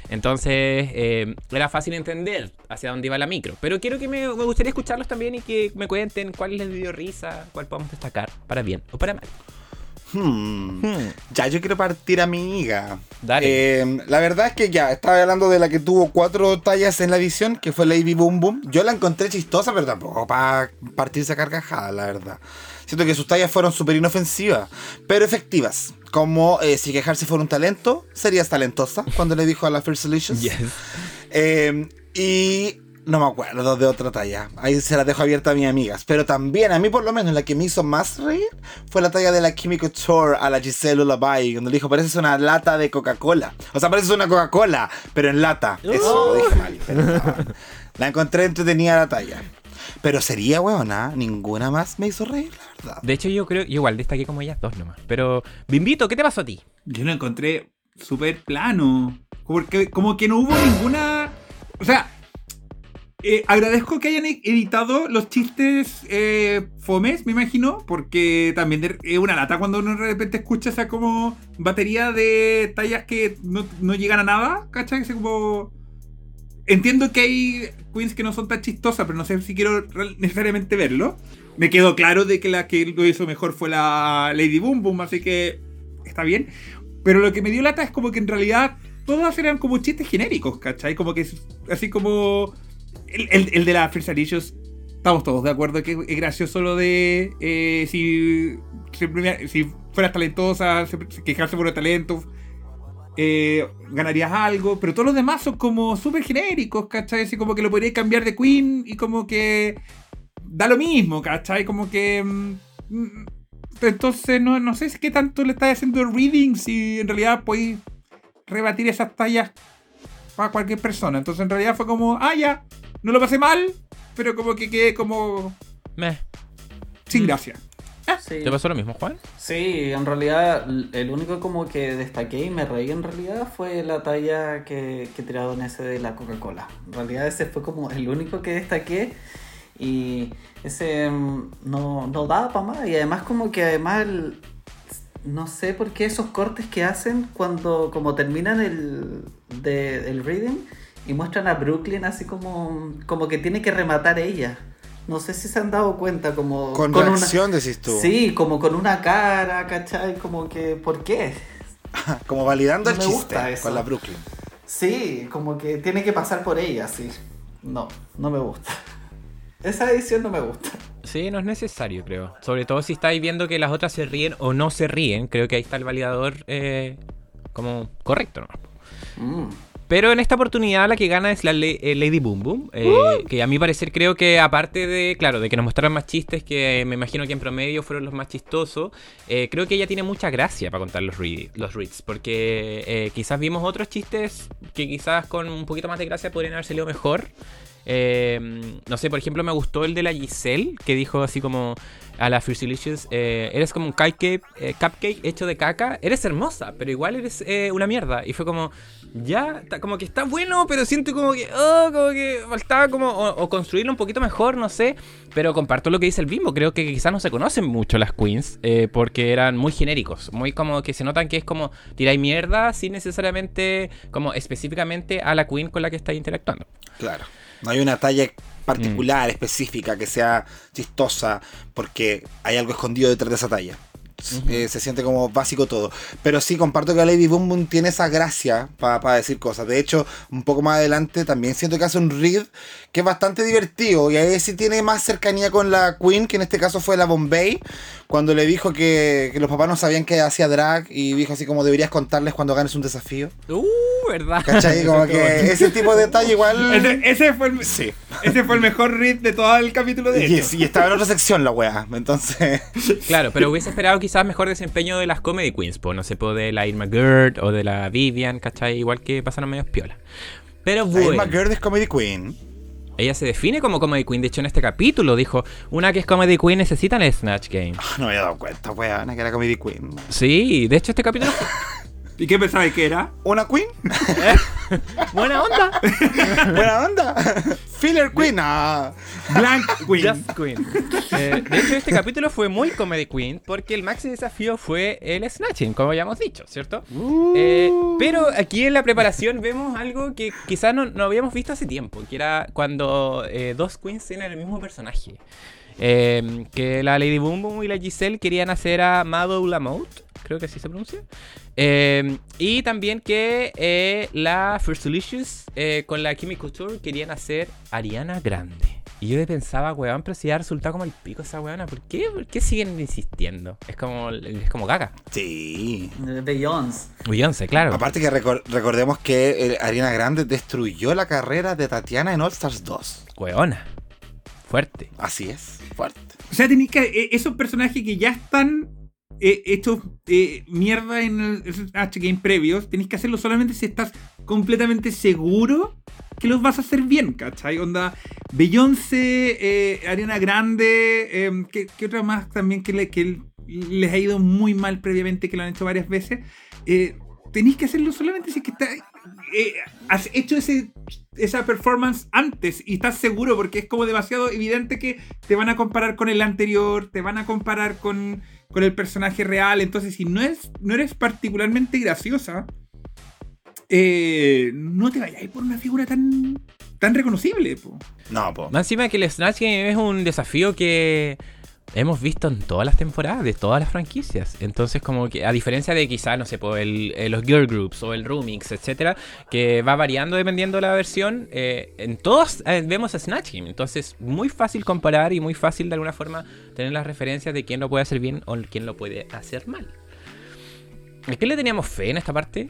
S2: Entonces eh, era fácil entender hacia dónde iba la micro. Pero quiero que me, me gustaría escucharlos también y que me cuenten cuál les dio risa, cuál podemos destacar, para bien o para mal.
S3: Hmm.
S2: Hmm.
S3: Ya, yo quiero partir amiga.
S2: Dale.
S3: Eh, la verdad es que ya, estaba hablando de la que tuvo cuatro tallas en la edición, que fue Lady Boom Boom. Yo la encontré chistosa, pero tampoco para partirse a carcajada, la verdad. Siento que sus tallas fueron súper inofensivas, pero efectivas. Como eh, si quejarse fuera un talento, serías talentosa, cuando le dijo a la First Solutions.
S2: Yes.
S3: Eh, y no me acuerdo de otra talla. Ahí se la dejo abierta a mis amigas. Pero también, a mí por lo menos, la que me hizo más reír fue la talla de la Kimi Couture a la Giselle Lullaby. Cuando le dijo, pareces una lata de Coca-Cola. O sea, pareces una Coca-Cola, pero en lata. Eso, lo dije mal. pero no. La encontré entretenida la talla. Pero sería, weona, ninguna más me hizo reír, la verdad.
S2: De hecho, yo creo, yo igual destaqué como ellas dos nomás. Pero, Bimbito, ¿qué te pasó a ti?
S4: Yo lo encontré súper plano. Porque como que no hubo ninguna. O sea, eh, agradezco que hayan e- editado los chistes eh, fomes, me imagino, porque también es una lata cuando uno de repente escucha esa como batería de tallas que no, no llegan a nada, ¿cachai? Entiendo que hay queens que no son tan chistosas, pero no sé si quiero necesariamente verlo. Me quedó claro de que la que lo hizo mejor fue la Lady Boom Boom, así que está bien. Pero lo que me dio lata es como que en realidad todas eran como chistes genéricos, ¿cachai? Como que así como el, el- el de la First estamos todos de acuerdo que es gracioso lo de eh, si, si, fueras talentosa, se- se- quejarse por el talento, eh, ganarías algo, pero todos los demás son como súper genéricos, ¿cachai? Así como que lo podrías cambiar de Queen y como que da lo mismo, ¿cachai? Como que... mm, mm, entonces no, no sé qué tanto le estás haciendo reading si en realidad podéis rebatir esas tallas para cualquier persona. Entonces en realidad fue como, ah, ya, no lo pasé mal, pero como que quedé como
S2: Meh.
S4: sin
S2: Mm.
S4: gracia.
S5: Sí.
S2: ¿Te pasó lo mismo, Juan?
S5: Sí, en realidad el único como que destaqué y me reí en realidad fue la talla que, que tiraron ese de la Coca-Cola. En realidad ese fue como el único que destaqué y ese mm, no, no daba para más y además como que además el- no sé por qué esos cortes que hacen cuando como terminan el, de, el reading y muestran a Brooklyn así como, como que tiene que rematar ella. No sé si se han dado cuenta como...
S3: Con,
S5: una-
S3: reacción, decís tú.
S5: Sí, como con una cara, ¿cachai? Como que, ¿por qué?
S3: Como validando
S5: No
S3: el chiste
S5: gusta eso.
S3: con la Brooklyn.
S5: Sí, como que tiene que pasar por ella, sí. No, no me gusta. Esa edición no me gusta.
S2: Sí, no es necesario, creo. Sobre todo si estáis viendo que las otras se ríen o no se ríen. Creo que ahí está el validador eh, como correcto, ¿no?
S5: Mm.
S2: Pero en esta oportunidad la que gana es la Le- eh, Lady Boom Boom. eh, Que a mi parecer creo que aparte de, claro, de que nos mostraron más chistes que me imagino que en promedio fueron los más chistosos, eh, creo que ella tiene mucha gracia para contar los, read- los reads. Porque quizás vimos otros chistes que quizás con un poquito más de gracia podrían haber salido mejor. Eh, no sé, por ejemplo, me gustó el de la Giselle, que dijo así como a la Fursilicious, eh, eres como un cupcake, eh, cupcake hecho de caca, eres hermosa, pero igual eres eh, una mierda. Y fue como, ya, como que está bueno, pero siento como que, oh, como que faltaba como, o, o construirlo un poquito mejor, no sé. Pero comparto lo que dice el Bimbo, creo que quizás no se conocen mucho las queens, eh, porque eran muy genéricos, muy como que se notan que es como tiráis mierda sin necesariamente, como específicamente a la queen con la que estáis interactuando.
S3: Claro. No hay una talla particular, específica, que sea chistosa, porque hay algo escondido detrás de esa talla. Eh, se siente como básico todo. Pero sí, comparto que Lady Boom Boom tiene esa gracia para decir cosas. De hecho, un poco más adelante también siento que hace un read que es bastante divertido. Y ahí sí tiene más cercanía con la Queen, que en este caso fue la Bombay, cuando le dijo que, que los papás no sabían que hacía drag y dijo así como deberías contarles cuando ganes un desafío.
S2: Uh, ¿verdad?
S3: ¿Cachai? Como que ese tipo de detalle igual...
S4: Ese, ese fue el,
S3: Sí.
S4: ese fue el mejor read de todo el capítulo de hecho.
S3: y estaba en otra sección la wea. Entonces.
S2: Claro, pero hubiese esperado quizás mejor desempeño de las comedy queens, pues no sé, po, de la Irma Gerd o de la Vivian, ¿cachai? Igual que pasaron medios piola. Pero
S3: Irma
S2: bueno,
S3: Gerd es Comedy Queen.
S2: Ella se define como Comedy Queen. De hecho, en este capítulo dijo: Una que es Comedy Queen necesita el Snatch Game.
S3: Ah, No me había dado cuenta, weón, que era Comedy Queen.
S2: Sí, de hecho, este capítulo.
S4: ¿Y qué pensabas que era?
S3: ¿Una Queen?
S2: Buena onda.
S3: Buena onda. Filler Queen. Ah.
S4: Blank Queen.
S2: Just Queen. Eh, de hecho, este capítulo fue muy Comedy Queen porque el máximo desafío fue el Snatching, como ya hemos dicho, ¿cierto? Eh, pero aquí en la preparación vemos algo que quizás no, no habíamos visto hace tiempo, que era cuando eh, dos queens tienen el mismo personaje. Eh, que la Lady Boom Boom y la Giselle querían hacer a Mado Lamotte, creo que así se pronuncia. Eh, y también que eh, la First Delicious eh, con la Kimi Couture querían hacer Ariana Grande. Y yo pensaba, weón, pero si ya resultado como el pico esa weona, ¿por qué, ¿por qué siguen insistiendo? Es como, es como caca.
S3: Sí.
S5: Beyoncé.
S2: Beyoncé, claro.
S3: Aparte que recor- recordemos que eh, Ariana Grande destruyó la carrera de Tatiana en All Stars 2.
S2: Weona. Fuerte.
S3: Así es, fuerte.
S4: O sea, tenéis que. eh, esos personajes que ya están eh, hechos eh, mierda en el Snatch Game previos, tenéis que hacerlo solamente si estás completamente seguro que los vas a hacer bien, ¿cachai? Onda, Beyoncé, eh, Ariana Grande, eh, ¿qué, qué otra más también que, le- que les ha ido muy mal previamente, que lo han hecho varias veces? Eh, tenéis que hacerlo solamente si es que está, eh, has hecho ese, esa performance antes y estás seguro porque es como demasiado evidente que te van a comparar con el anterior, te van a comparar con, con el personaje real. Entonces, si no, es, no eres particularmente graciosa, eh, no te vayas a ir por una figura tan, tan reconocible. po.
S3: No, po.
S2: Más encima que el Snatch Game es un desafío que hemos visto en todas las temporadas, de todas las franquicias. Entonces, como que, a diferencia de quizás, no sé, po, el- eh, los Girl Groups o el Roomix, etcétera, que va variando dependiendo de la versión, eh, en todos eh, vemos Snatch Game. Entonces, muy fácil comparar y muy fácil de alguna forma tener las referencias de quién lo puede hacer bien o quién lo puede hacer mal. ¿A qué le teníamos fe en esta parte?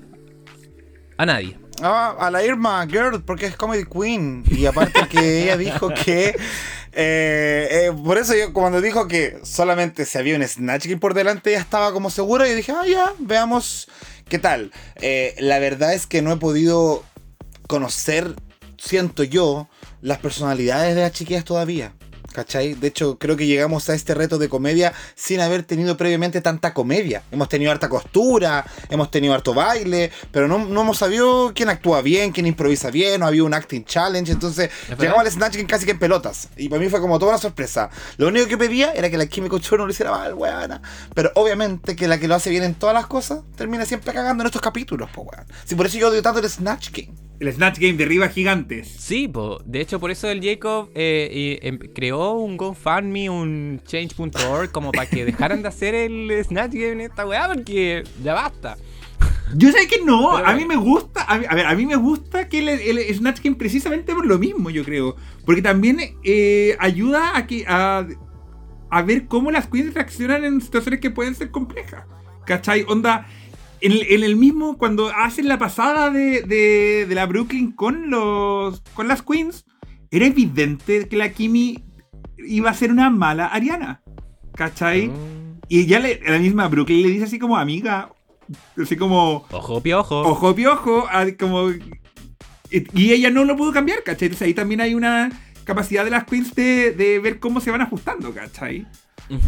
S2: A nadie.
S3: Ah, a la Irma Gerd, porque es Comedy Queen. Y aparte que ella dijo que. eh, eh, por eso yo cuando dijo que solamente se había un Snatch Game por delante, ya estaba como seguro. Y dije, ah, ya, veamos qué tal. Eh, la verdad es que no he podido conocer, siento yo, las personalidades de las chiquillas todavía. ¿Cachai? De hecho, creo que llegamos a este reto de comedia sin haber tenido previamente tanta comedia. Hemos tenido harta costura, hemos tenido harto baile, pero no, no hemos sabido quién actúa bien, quién improvisa bien, no había un acting challenge. Entonces, llegamos al Snatch Game casi que en pelotas. Y para mí fue como toda una sorpresa. Lo único que pedía era que la Kimi Couture no lo hiciera mal, weana. Pero obviamente que la que lo hace bien en todas las cosas termina siempre cagando en estos capítulos, po, weón. Sí, por eso yo odio tanto el Snatch Game.
S4: El Snatch Game derriba gigantes.
S2: Sí, po. de hecho por eso el Jacob eh, em, creó un GoFundMe, un change.org, como para que dejaran de hacer el Snatch Game en esta weá, porque ya basta.
S4: Yo sé que no,
S2: Pero
S4: a mí me gusta, a, mí- a ver, a mí me gusta que el, el Snatch Game precisamente por lo mismo, yo creo. Porque también eh, ayuda a, que, a, a ver cómo las queens reaccionan en situaciones que pueden ser complejas. ¿Cachai? Onda, en el, en el mismo, cuando hacen la pasada de, de, de la Brooklyn con, los, con las queens, era evidente que la Kimi iba a ser una mala Ariana. ¿Cachai?
S2: Mm.
S4: Y ya le, la misma Brooklyn le dice así como amiga, así como
S2: Ojo, piojo.
S4: ojo piojo, a- como y ella no lo pudo cambiar, ¿cachai? Entonces ahí también hay una capacidad de las queens de, de ver cómo se van ajustando, ¿cachai?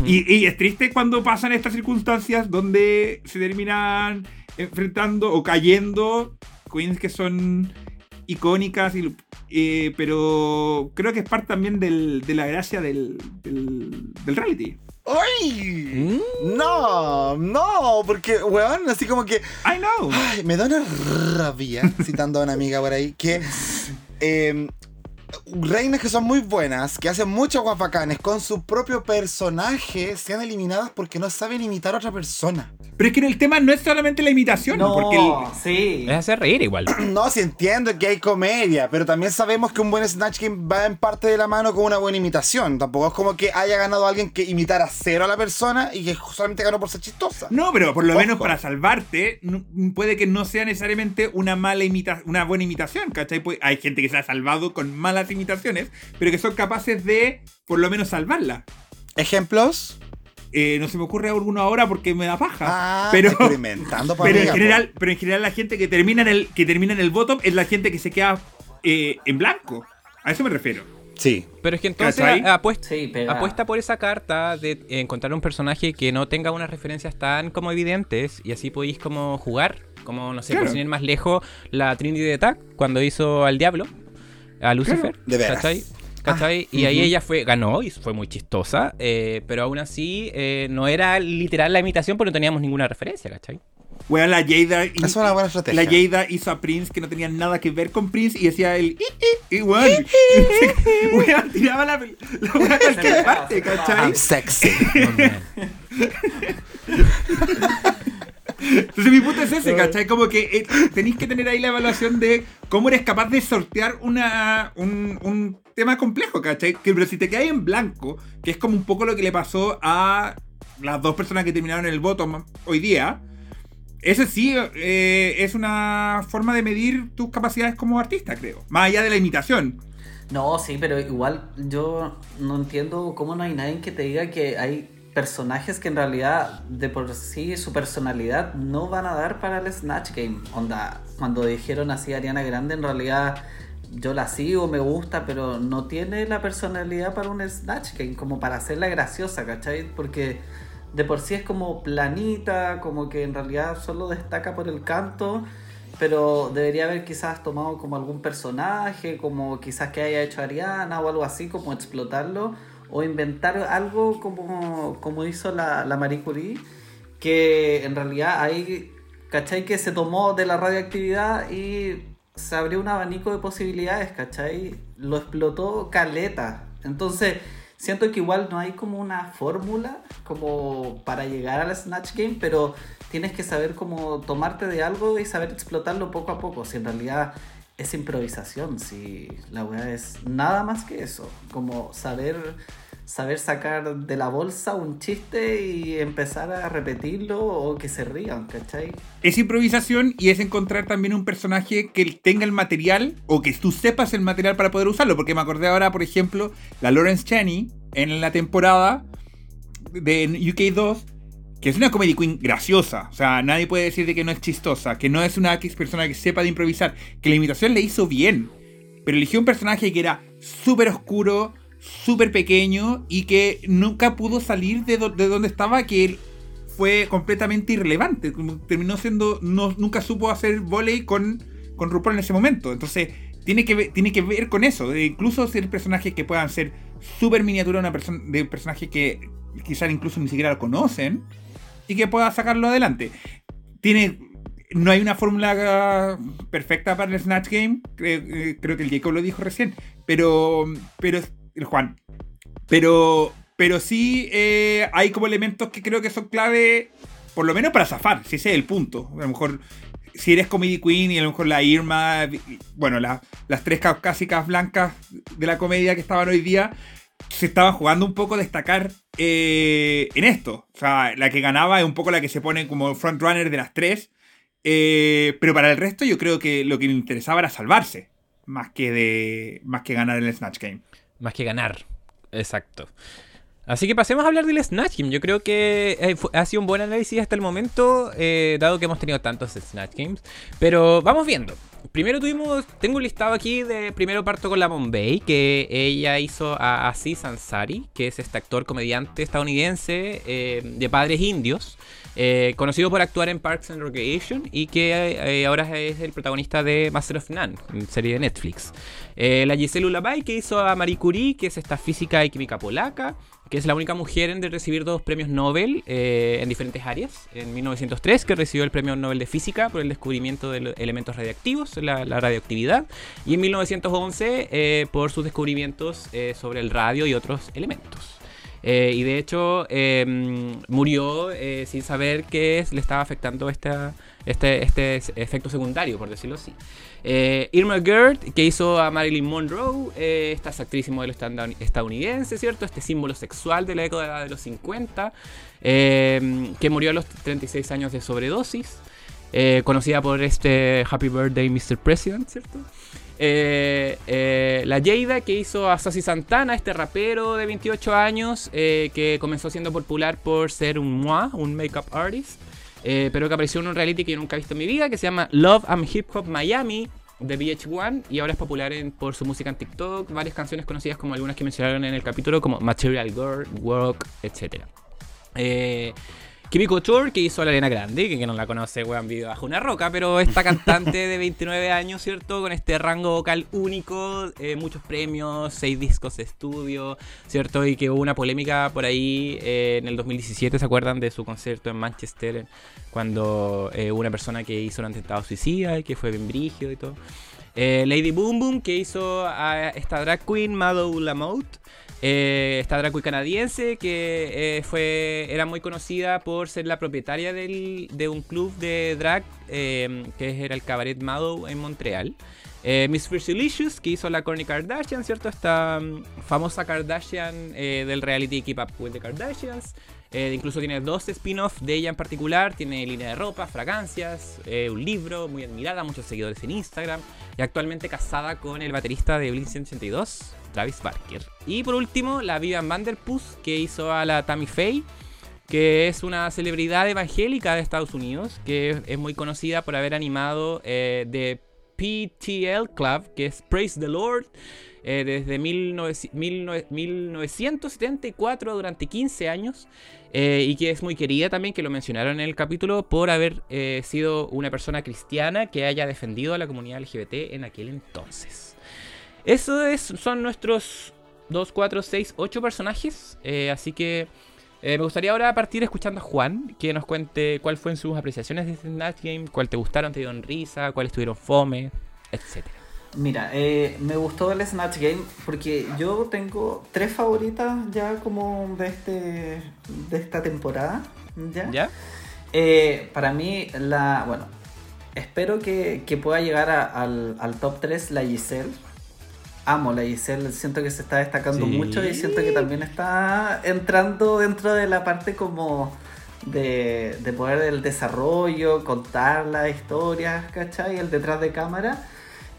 S4: Y, y es triste cuando pasan estas circunstancias donde se terminan enfrentando o cayendo queens que son icónicas, y, eh, pero creo que es parte también del- de la gracia del, del, del reality.
S3: ¡Ay!
S2: Mm.
S3: No, no, porque, weón, así como que.
S4: I know.
S3: Ay, me da una rabia, citando a una amiga por ahí, que. eh, reinas que son muy buenas, que hacen muchos guapacanes con su propio personaje, sean eliminadas porque no saben imitar a otra persona.
S4: Pero es que el tema no es solamente la imitación,
S5: No,
S4: porque el-
S5: sí.
S2: Es hacer reír igual.
S3: No, sí entiendo que hay comedia, pero también sabemos que un buen Snatch Game va en parte de la mano con una buena imitación. Tampoco es como que haya ganado alguien que imitara cero a la persona y que solamente ganó por ser chistosa.
S4: No, pero por lo
S3: Ojo.
S4: menos para salvarte, puede que no sea necesariamente una mala imita una buena imitación, ¿cachai? Pues hay gente que se ha salvado con malas imitaciones, pero que son capaces de por lo menos salvarla.
S3: ¿Ejemplos?
S4: Eh, no se me ocurre alguno ahora porque me da paja.
S3: Ah,
S4: pero,
S3: experimentando pa'
S4: pero en general, pero en general la gente que termina en el que termina en el bottom es la gente que se queda eh, en blanco. A eso me refiero.
S3: Sí.
S2: Pero es que entonces apuesta,
S5: Sí,
S2: apuesta por esa carta de encontrar un personaje que no tenga unas referencias tan como evidentes y así podéis como jugar. Como, no sé,
S4: Claro.
S2: por sin ir más lejos, la Trinity Attack cuando hizo al Diablo, a Lucifer.
S3: De veras.
S2: Y ahí ella fue, ganó y fue muy chistosa, eh, pero aún así eh, no era literal la imitación porque no teníamos ninguna referencia, ¿cachai?
S4: Weón, la Jada.
S3: Es una buena estrategia.
S4: La Jada hizo a Prince que no tenía nada que ver con Prince y decía el. Y weón. weón, tiraba la, la weá a cualquier parte, ¿cachai?
S3: I'm sexy.
S4: Entonces mi punto es ese. ¿cachai? Como que eh, tenéis que tener ahí la evaluación de cómo eres capaz de sortear una, un, un tema complejo, ¿cachai? Que, pero si te quedas en blanco, que es como un poco lo que le pasó a las dos personas que terminaron el voto hoy día, eso sí eh, es una forma de medir tus capacidades como artista, creo. Más allá de la imitación.
S5: No, sí, pero igual yo no entiendo cómo no hay nadie que te diga que hay personajes que en realidad de por sí su personalidad no van a dar para el Snatch Game. Onda, cuando dijeron así a Ariana Grande, en realidad yo la sigo, me gusta, pero no tiene la personalidad para un Snatch Game, como para hacerla graciosa, ¿cachai? Porque de por sí es como planita, como que en realidad solo destaca por el canto. Pero debería haber quizás tomado como algún personaje, como quizás que haya hecho Ariana o algo así, como explotarlo, o inventar algo como, como hizo la, la Marie Curie, que en realidad ahí, ¿cachai? Que se tomó de la radioactividad y se abrió un abanico de posibilidades, ¿cachai? Lo explotó caleta. Entonces, siento que igual no hay como una fórmula como para llegar al Snatch Game, pero tienes que saber cómo tomarte de algo y saber explotarlo poco a poco. Si en realidad es improvisación, si la weá es nada más que eso, como saber saber sacar de la bolsa un chiste y empezar a repetirlo o que se rían, ¿cachai?
S4: Es improvisación y es encontrar también un personaje que tenga el material o que tú sepas el material para poder usarlo. Porque me acordé ahora, por ejemplo, la Lawrence Chaney en la temporada de UK2, que es una comedy queen graciosa. O sea, nadie puede decir de que no es chistosa, que no es una persona que sepa de improvisar, que la imitación le hizo bien. Pero eligió un personaje que era súper oscuro, súper pequeño y que nunca pudo salir de, do- de donde estaba, que él fue completamente irrelevante. Terminó siendo. No, nunca supo hacer volei con, con RuPaul en ese momento. Entonces, tiene que ver, tiene que ver con eso. Incluso ser personajes que puedan ser súper miniatura una persona de personajes que quizás incluso ni siquiera lo conocen. Y que pueda sacarlo adelante. Tiene. No hay una fórmula perfecta para el Snatch Game. Creo, eh, que el Jacob lo dijo recién. Pero. Pero. El Juan. Pero. Pero sí eh, hay como elementos que creo que son clave. Por lo menos para zafar, si ese es el punto. A lo mejor. Si eres Comedy Queen y a lo mejor la Irma. Bueno, la- las tres caucásicas blancas de la comedia que estaban hoy día. Se estaban jugando un poco a destacar eh, en esto. O sea, la que ganaba es un poco la que se pone como frontrunner de las tres. Eh, pero para el resto yo creo que lo que le interesaba era salvarse. Más que de. Más que ganar el Snatch Game.
S2: Más que ganar. Exacto. Así que pasemos a hablar del Snatch Game. Yo creo que eh, ha sido un buen análisis hasta el momento, eh, dado que hemos tenido tantos Snatch Games. Pero vamos viendo. Primero tuvimos, tengo un listado aquí de, primero parto con la Bombay, que ella hizo a Aziz Ansari, que es este actor comediante estadounidense eh, de padres indios, eh, conocido por actuar en Parks and Recreation y que eh, ahora es el protagonista de Master of None, serie de Netflix. Eh, la Giselle Ulabai, que hizo a Marie Curie, que es esta física y química polaca, que es la única mujer en recibir dos premios Nobel eh, en diferentes áreas. En 1903, que recibió el premio Nobel de Física por el descubrimiento de elementos radiactivos, la, radioactividad. Y en 1911, eh, por sus descubrimientos sobre el radio y otros elementos. Eh, y de hecho, eh, murió eh, sin saber que le estaba afectando esta, este, este efecto secundario, por decirlo así. Eh, Irma Gerd, que hizo a Marilyn Monroe, eh, esta es actriz y modelo estadounidense, ¿cierto? Este símbolo sexual de la década de los 50, eh, que murió a los 36 años de sobredosis, conocida por este Happy Birthday Mr. President, ¿cierto? Eh, eh, la Jada que hizo a Sassy Santana, este rapero de 28 años eh, que comenzó siendo popular por ser un moi, un makeup artist, pero que apareció en un reality que yo nunca he visto en mi vida que se llama Love and Hip Hop Miami, de VH1 y ahora es popular por su música en TikTok, varias canciones conocidas como algunas que mencionaron en el capítulo, como Material Girl, Work, etc. Eh, Kimi Couture, que hizo a la Arena Grande, que, que no la conoce, weón, vive bajo una roca, pero esta cantante de 29 años, ¿cierto? Con este rango vocal único, eh, muchos premios, seis discos de estudio, ¿cierto? Y que hubo una polémica por ahí eh, en el 2017, ¿se acuerdan? De su concierto en Manchester, cuando eh, una persona que hizo un atentado suicida y que fue bien brígido y todo. Eh, Lady Boom Boom, que hizo a esta drag queen, Madou Lamotte. Eh, esta drag queen canadiense que eh, fue, era muy conocida por ser la propietaria del- de un club de drag eh, que era el Cabaret Madou en Montreal. Eh, Miss Fersilicious, que hizo la Kourtney Kardashian, ¿cierto? Esta mm, famosa Kardashian eh, del reality Keep Up with the Kardashians. Incluso tiene dos spin-offs de ella en particular. Tiene línea de ropa, fragancias, un libro, muy admirada, muchos seguidores en Instagram. Y actualmente casada con el baterista de Blink 182, Travis Barker. Y por último, la Vivian Vanderpuss, que hizo a la Tammy Faye que es una celebridad evangélica de Estados Unidos, que es, muy conocida por haber animado eh, de PTL Club, que es Praise the Lord, eh, desde 19 19 1974 durante 15 años, eh, y que es muy querida también, que lo mencionaron en el capítulo, por haber eh, sido una persona cristiana que haya defendido a la comunidad LGBT en aquel entonces. Eso es, son nuestros 2, 4, 6, 8 personajes, eh, así que... Eh, me gustaría ahora partir escuchando a Juan, que nos cuente cuáles fueron sus apreciaciones de este Snatch Game, cuál te gustaron, te dieron risa, cuáles tuvieron fome, etc.
S5: Mira, eh, me gustó el Snatch Game porque yo tengo tres favoritas ya como de este de esta temporada. ¿Ya?
S2: ¿Ya?
S5: Para mí, la. Bueno, espero que, que pueda llegar a- al, al top 3 la Giselle. Amo la Giselle, siento que se está destacando
S2: Sí.
S5: mucho y siento que también está entrando dentro de la parte como de, de poder del desarrollo, contar las historias, ¿cachai? El detrás de cámara.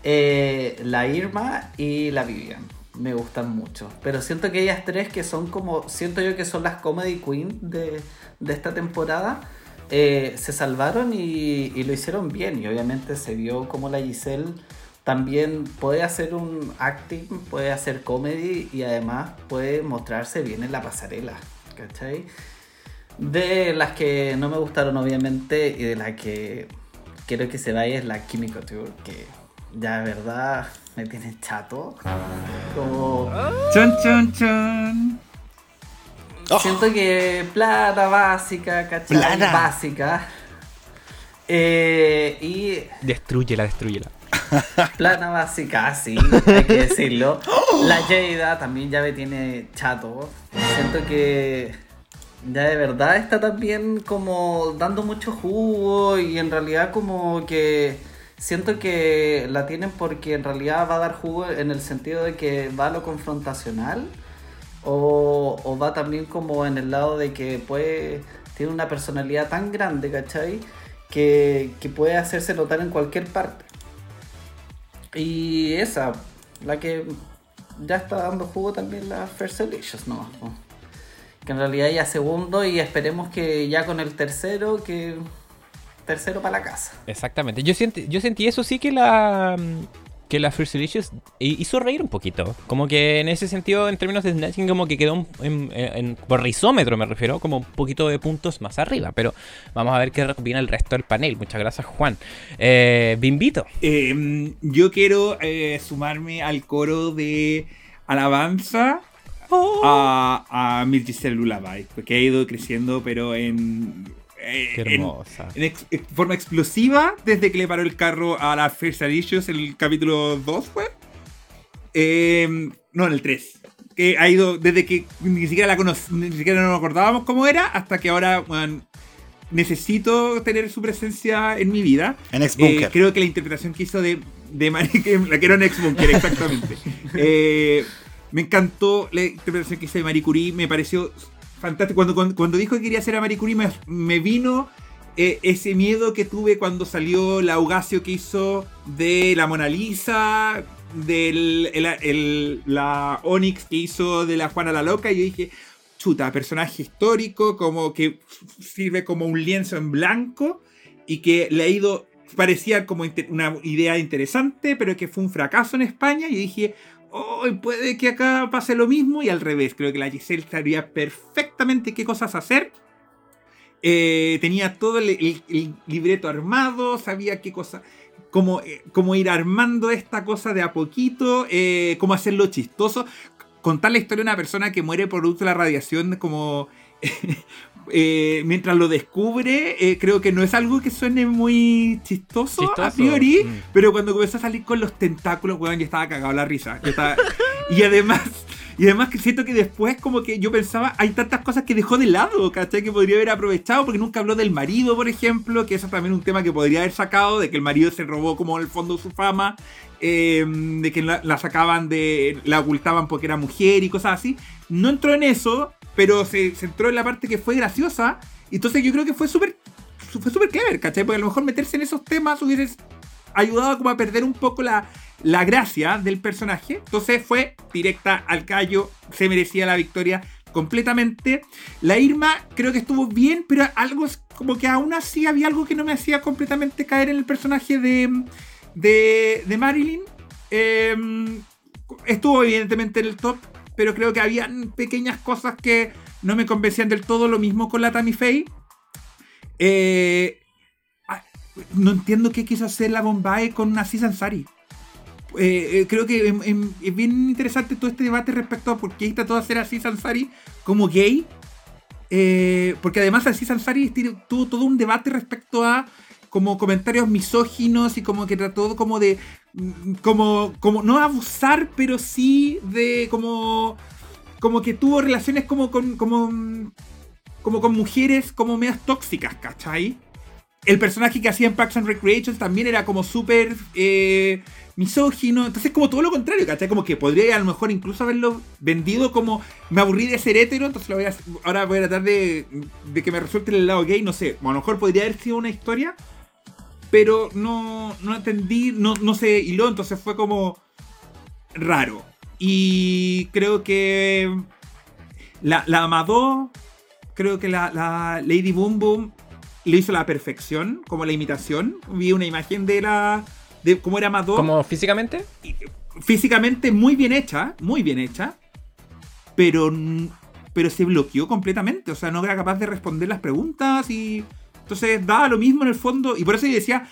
S5: Eh, la Irma y la Vivian me gustan mucho. Pero siento que ellas tres que son como, siento yo que son las comedy queen de, de esta temporada, eh, se salvaron y, y lo hicieron bien. Y obviamente se vio como la Giselle también puede hacer un acting, puede hacer comedy y además puede mostrarse bien en la pasarela. ¿Cachai? De las que no me gustaron obviamente y de las que quiero que se vaya es la Kimi Couture, que ya de verdad me tiene chato. Como
S4: Chon, chon, chon.
S3: Oh.
S5: siento que plata básica, ¿cachai?
S3: Plata.
S5: Básica. Eh, y
S2: Destrúyela, destrúyela.
S5: Plana básica, sí, hay que decirlo. La Jada también ya me tiene chato. Siento que ya de verdad está también como dando mucho jugo y en realidad como que siento que la tienen porque en realidad va a dar jugo en el sentido de que va a lo confrontacional o, o va también como en el lado de que puede tiene una personalidad tan grande, ¿cachai? Que, que puede hacerse notar en cualquier parte. Y esa, la que ya está dando jugo también la First Delicious, ¿no? Que en realidad ya segundo y esperemos que ya con el tercero, que tercero para la casa.
S2: Exactamente. Yo yo sentí eso sí que la que la First Delicious hi- hizo reír un poquito. Como que en ese sentido, en términos de snatching, como que quedó un- en, en- por rizómetro, me refiero, como un poquito de puntos más arriba. Pero vamos a ver qué opina el resto del panel. Muchas gracias, Juan. Eh, Bimbito.
S4: Eh, yo quiero eh, sumarme al coro de alabanza a, a Giselle Lullaby, porque ha ido creciendo, pero en. Eh,
S2: Qué hermosa.
S4: en ex- en forma explosiva desde que le paró el carro a la First Delicious en el capítulo 2, fue. Eh, no, en el 3. Que ha ido desde que ni siquiera la conoc- ni siquiera nos acordábamos cómo era, hasta que ahora necesito tener su presencia en mi vida.
S3: En Ex-Bunker.
S4: Eh, creo que la interpretación que hizo de, de Mari, que la quiero en Ex-Bunker, exactamente. Eh, me encantó la interpretación que hizo de Marie Curie, me pareció fantástico. Cuando, dijo que quería ser a Marie Curie, me, vino eh, ese miedo que tuve cuando salió la Augasio que hizo de la Mona Lisa, el- la Onyx que hizo de la Juana la Loca, y yo dije, chuta, personaje histórico, como que sirve como un lienzo en blanco y que le ha ido parecía como una idea interesante, pero que fue un fracaso en España. Y dije, oh, puede que acá pase lo mismo. Y al revés, creo que la Giselle sabía perfectamente qué cosas hacer. Eh, tenía todo el, el- el libreto armado, sabía qué cosa, cómo, eh, cómo ir armando esta cosa de a poquito, eh, cómo hacerlo chistoso. Contar la historia de una persona que muere producto de la radiación como... eh, mientras lo descubre, eh, creo que no es algo que suene muy chistoso, a priori,
S2: Mm.
S4: pero cuando comenzó a salir con los tentáculos, weón, yo estaba cagado la risa. Yo estaba- y además, y además que siento que después como que yo pensaba, hay tantas cosas que dejó de lado, ¿cachai? Que podría haber aprovechado, porque nunca habló del marido, por ejemplo, que eso también es un tema que podría haber sacado, de que el marido se robó como en el fondo su fama, eh, de que la, la sacaban de, la ocultaban porque era mujer y cosas así. No entró en eso, pero se centró en la parte que fue graciosa, entonces yo creo que fue súper fue súper clever, ¿cachai? Porque a lo mejor meterse en esos temas hubiese ayudado como a perder un poco la, la gracia del personaje. Entonces fue directa al callo, se merecía la victoria completamente. La Irma creo que estuvo bien, pero algo como que aún así había algo que no me hacía completamente caer en el personaje de, de, Marilyn. Eh, estuvo evidentemente en el top, pero creo que habían pequeñas cosas que no me convencían del todo. Lo mismo con la Tammy Faye. Eh, ah, no entiendo qué quiso hacer la Bombay con Aziz Ansari. Eh, eh, creo que em- em- es bien interesante todo este debate respecto a por qué trató de hacer a Aziz Ansari como gay. Eh, porque además Aziz Ansari tuvo todo un debate respecto a como comentarios misóginos y como que trató como de como como no abusar pero sí de como como que tuvo relaciones como con como como con mujeres como medias tóxicas, ¿cachai? El personaje que hacía en Parks and Recreation también era como súper eh, misógino. Entonces, como todo lo contrario, ¿cachai? Como que podría a lo mejor incluso haberlo vendido como me aburrí de ser hétero, entonces lo voy a, ahora voy a tratar de, de que me resulte el lado gay, no sé. A lo mejor podría haber sido una historia, pero no, no entendí, no, no se hiló, entonces fue como raro. Y creo que la, la Amado, creo que la, la Lady Boom Boom lo hizo la perfección, como la imitación. Vi una imagen de la de cómo era Amado
S2: ¿Como físicamente?
S4: físicamente muy bien hecha, muy bien hecha, pero, pero se bloqueó completamente, o sea, no era capaz de responder las preguntas y entonces daba lo mismo en el fondo, y por eso yo decía,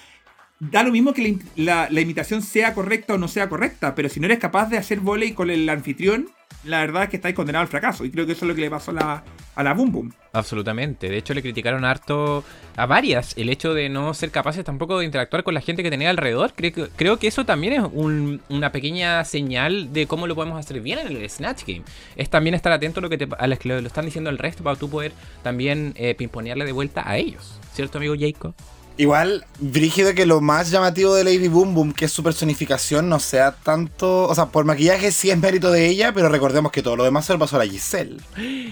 S4: da lo mismo que la, im- la- la imitación sea correcta o no sea correcta, pero si no eres capaz de hacer volei con el anfitrión, la verdad es que estáis condenado al fracaso, y creo que eso es lo que le pasó a la, a la Boom Boom.
S2: Absolutamente. De hecho, le criticaron harto a varias el hecho de no ser capaces tampoco de interactuar con la gente que tenía alrededor. Creo creo que eso también es un- una pequeña señal de cómo lo podemos hacer bien en el Snatch Game. Es también estar atento a lo que, te, lo están diciendo el resto para tú poder también eh, pimponearle de vuelta a ellos. ¿Cierto, amigo Jacob?
S3: Igual, brígido que lo más llamativo de Lady Boom Boom, que es su personificación, no sea tanto. O sea, por maquillaje sí es mérito de ella, pero recordemos que todo lo demás se lo pasó a la Giselle.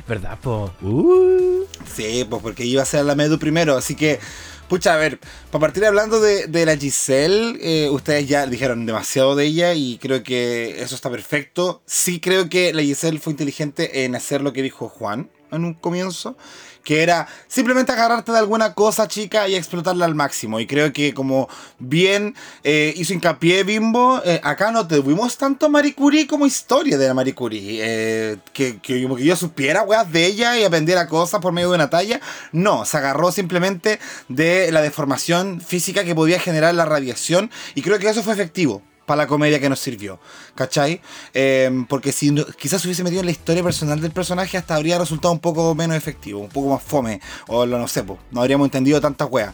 S2: ¿Verdad, po? Uh.
S3: Sí, pues porque iba a ser la Medu primero, así que. Pucha, a ver, para partir hablando de, de la Giselle, eh, ustedes ya dijeron demasiado de ella y creo que eso está perfecto. Sí creo que la Giselle fue inteligente en hacer lo que dijo Juan en un comienzo, que era simplemente agarrarte de alguna cosa chica y explotarla al máximo. Y creo que como bien eh, hizo hincapié Bimbo, eh, acá no tuvimos tanto Marie Curie como historia de la Marie Curie. eh, que, que que yo supiera weas de ella y aprendiera cosas por medio de una talla. No, se agarró simplemente de la deformación física que podía generar la radiación y creo que eso fue efectivo para la comedia que nos sirvió, ¿cachai? Eh, porque si no- quizás se hubiese metido en la historia personal del personaje hasta habría resultado un poco menos efectivo, un poco más fome, o lo no sé, no habríamos entendido tantas weas.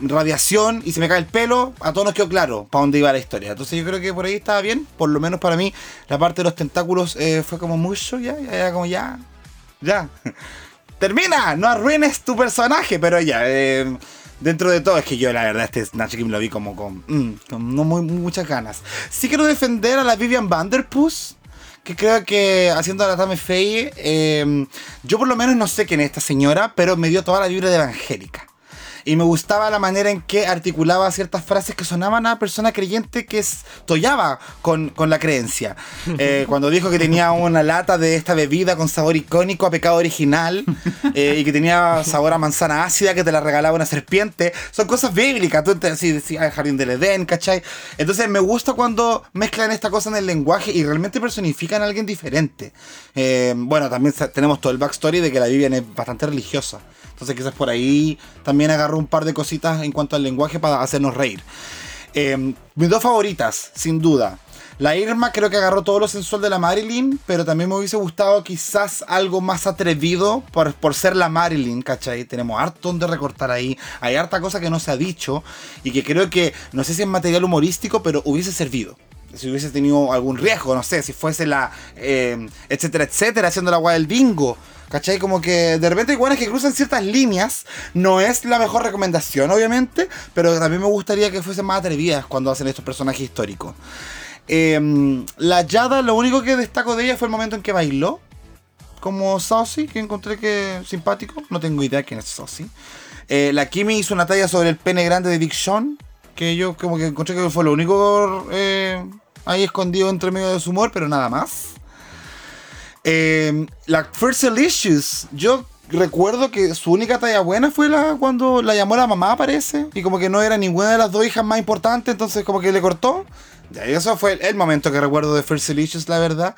S3: Radiación y se me cae el pelo, a todos nos quedó claro para dónde iba la historia. Entonces yo creo que por ahí estaba bien, por lo menos para mí la parte de los tentáculos eh, fue como mucho, ya, ya, ya, como ya, ya. Termina, no arruines tu personaje, pero ya. eh, dentro de todo, es que yo la verdad este Snatch Game lo vi como con, mm, no muy, muchas ganas. Sí quiero defender a la Vivian Vanderpuss, que creo que haciendo la Tame Faye, eh, yo por lo menos no sé quién es esta señora, pero me dio toda la vibra de evangélica. Y me gustaba la manera en que articulaba ciertas frases que sonaban a persona creyente que tollaba con, con la creencia. Eh, cuando dijo que tenía una lata de esta bebida con sabor icónico a pecado original eh, y que tenía sabor a manzana ácida que te la regalaba una serpiente, son cosas bíblicas. Tú te así decías el jardín del Edén, ¿cachai? Entonces me gusta cuando mezclan esta cosa en el lenguaje y realmente personifican a alguien diferente. Eh, bueno, también tenemos todo el backstory de que la Biblia es bastante religiosa. Entonces quizás por ahí también agarró un par de cositas en cuanto al lenguaje para hacernos reír. Eh, mis dos favoritas, sin duda. La Irma creo que agarró todo lo sensual de la Marilyn, pero también me hubiese gustado quizás algo más atrevido por, por ser la Marilyn, ¿cachai? Tenemos harto donde recortar ahí, hay harta cosa que no se ha dicho y que creo que, no sé si es material humorístico, pero hubiese servido. Si hubiese tenido algún riesgo, no sé, si fuese la, eh, etcétera, etcétera, haciendo la guay del bingo. ¿Cachai? Como que de repente hay guanas que cruzan ciertas líneas. No es la mejor recomendación, obviamente. Pero también me gustaría que fuesen más atrevidas cuando hacen estos personajes históricos. Eh, la Yada, lo único que destaco de ella fue el momento en que bailó. Como Saucy, que encontré que simpático. No tengo idea quién es Saucy. Eh, la Kimi hizo una talla sobre el pene grande de Big Sean. Que yo como que encontré que fue lo único eh, ahí escondido entre medio de su humor, pero nada más. Eh, la First Delicious, yo recuerdo que su única talla buena fue la cuando la llamó la mamá, parece, y como que no era ninguna de las dos hijas más importantes, entonces como que le cortó. Eso fue el, momento que recuerdo de First Delicious, la verdad.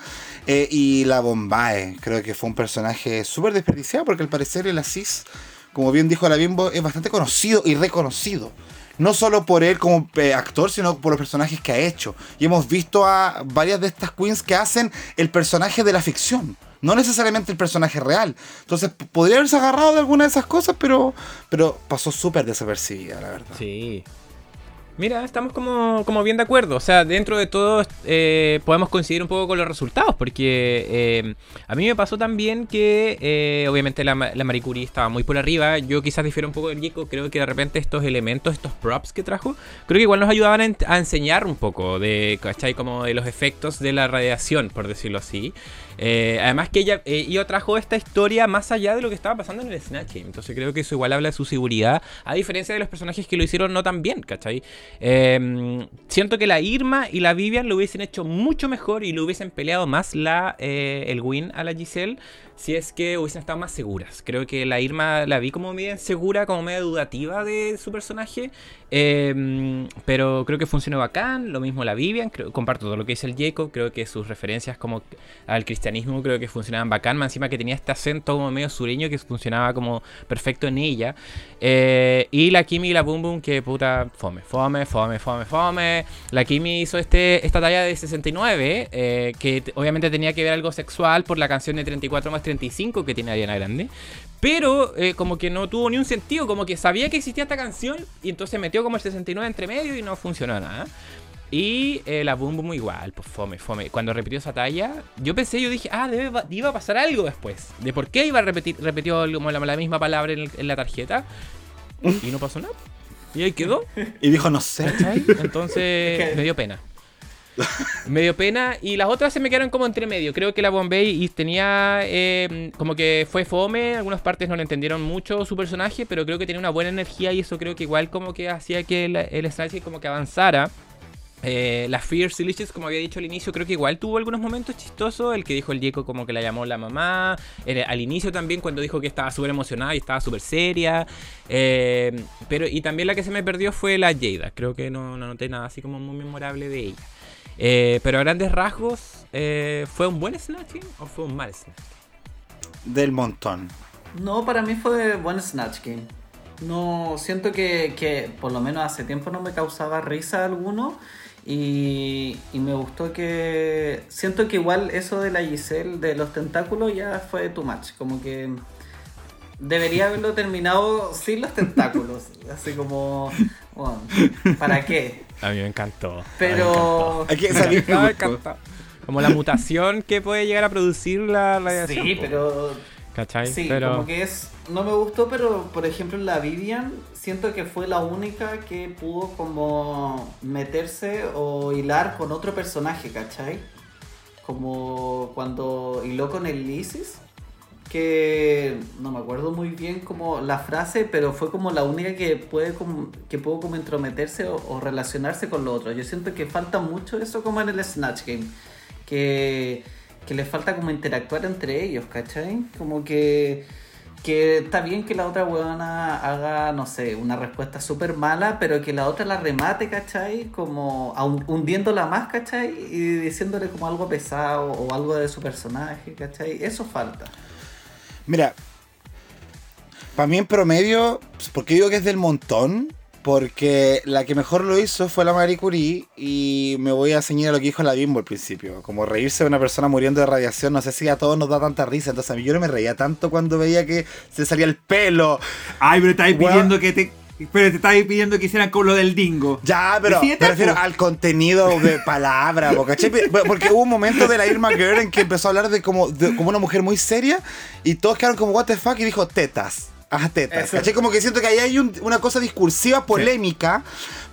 S3: Eh, y la Bombay, creo que fue un personaje súper desperdiciado, porque al parecer el Asís, como bien dijo la Bimbo, es bastante conocido y reconocido. No solo por él como eh, actor, sino por los personajes que ha hecho. Y hemos visto a varias de estas queens que hacen el personaje de la ficción. No necesariamente el personaje real. Entonces, podría haberse agarrado de alguna de esas cosas, pero, pero pasó súper desapercibida, la verdad.
S2: Sí. Mira, estamos como, como bien de acuerdo. O sea, dentro de todo eh, podemos coincidir un poco con los resultados. Porque eh, a mí me pasó también que eh, obviamente la, la Marie Curie estaba muy por arriba. Yo quizás difiero un poco del Gecko. Creo que de repente estos elementos, estos props que trajo, creo que igual nos ayudaban a, a enseñar un poco de, ¿cachai? Como de los efectos de la radiación, por decirlo así. Eh, además que ella, eh, ella trajo esta historia más allá de lo que estaba pasando en el Snatch Game. Entonces creo que eso igual habla de su seguridad, a diferencia de los personajes que lo hicieron no tan bien, ¿cachai? Eh, siento que la Irma y la Vivian lo hubiesen hecho mucho mejor y lo hubiesen peleado más la, eh, el win a la Giselle si es que hubiesen estado más seguras. Creo que la Irma la vi como media insegura, como media dudativa de su personaje. eh, pero creo que funcionó bacán. Lo mismo la Vivian. Comparto todo lo que dice el Jacob. Creo que sus referencias como al cristianismo creo que funcionaban bacán. Más encima que tenía este acento como medio sureño que funcionaba como perfecto en ella. Eh, y la Kimi y la Boom Boom que puta fome, fome, fome, fome, fome. La Kimi hizo este, esta talla de 69 eh, que obviamente tenía que ver algo sexual por la canción de 34 más 35 que tiene Ariana Grande. Pero eh, como que no tuvo ni un sentido, como que sabía que existía esta canción y entonces metió como el 69 entre medio y no funcionó nada. Y eh, la Boom Boom igual, pues fome, fome. Cuando repitió esa talla, yo pensé, yo dije, ah, debe, iba a pasar algo después. De por qué iba a repetir, repitió como la, la misma palabra en, el- en la tarjeta. Y no pasó nada. Y ahí quedó.
S3: Y dijo, no sé.
S2: ¿cachai? Entonces me dio pena. Me dio pena y las otras se me quedaron como entre medio. Creo que la Bombay tenía eh, como que fue fome, algunas partes no le entendieron mucho su personaje, pero creo que tenía una buena energía y eso creo que igual como que hacía que el, el Snatch como que avanzara. Eh, la Fierce Delicious, como había dicho al inicio, creo que igual tuvo algunos momentos chistosos. El que dijo el Diego como que la llamó la mamá. Al inicio también cuando dijo que estaba súper emocionada y estaba súper seria. Eh, pero y también la que se me perdió fue la Jada. Creo que no, no noté nada así como muy memorable de ella. Eh, pero a grandes rasgos, eh, ¿fue un buen snatching o fue un mal snatch?
S3: Del montón.
S5: No, para mí fue buen Snatch Game. No, siento que, que por lo menos hace tiempo no me causaba risa alguno. Y, y me gustó que. Siento que igual eso de la Giselle de los tentáculos ya fue too much. Como que. Debería haberlo terminado sin los tentáculos. Así como. Bueno, ¿para qué?
S2: A mí me encantó.
S5: Pero.
S3: Hay que salir.
S2: Me encantó. Como la mutación que puede llegar a producir la radiación.
S5: Sí, pero
S2: ¿Cachai?
S5: Sí,
S2: pero...
S5: como que es. No me gustó, pero por ejemplo la Vivian, siento que fue la única que pudo como meterse o hilar con otro personaje, ¿cachai? Como cuando hiló con el Isis. Que no me acuerdo muy bien como la frase, pero fue como la única que puede como, que pudo como entrometerse o, relacionarse con lo otro. Yo siento que falta mucho eso como en el Snatch Game, que, que le falta como interactuar entre ellos, ¿cachai? Como que que está bien que la otra weona haga, no sé, una respuesta súper mala, pero que la otra la remate, ¿cachai? Como hundiéndola más, ¿cachai? Y diciéndole como algo pesado o algo de su personaje, ¿cachai? Eso falta.
S3: Mira, para mí en promedio, pues, ¿por qué digo que es del montón? Porque la que mejor lo hizo fue la Marie Curie y me voy a ceñir a lo que dijo la Bimbo al principio. Como reírse de una persona muriendo de radiación, no sé si a todos nos da tanta risa. Entonces a mí yo no me reía tanto cuando veía que se salía el pelo.
S4: Ay, pero estáis pidiendo que te. Pero te estáis pidiendo que hicieran como lo del dingo.
S3: Ya, pero me refiero al contenido de palabra. Porque hubo un momento de la Irma Girl en que empezó a hablar de como, de como una mujer muy seria y todos quedaron como, what the fuck, y dijo tetas. Ajá, tetas.
S5: Eso.
S3: ¿Cachai? Como que siento que ahí hay un- una cosa discursiva, polémica,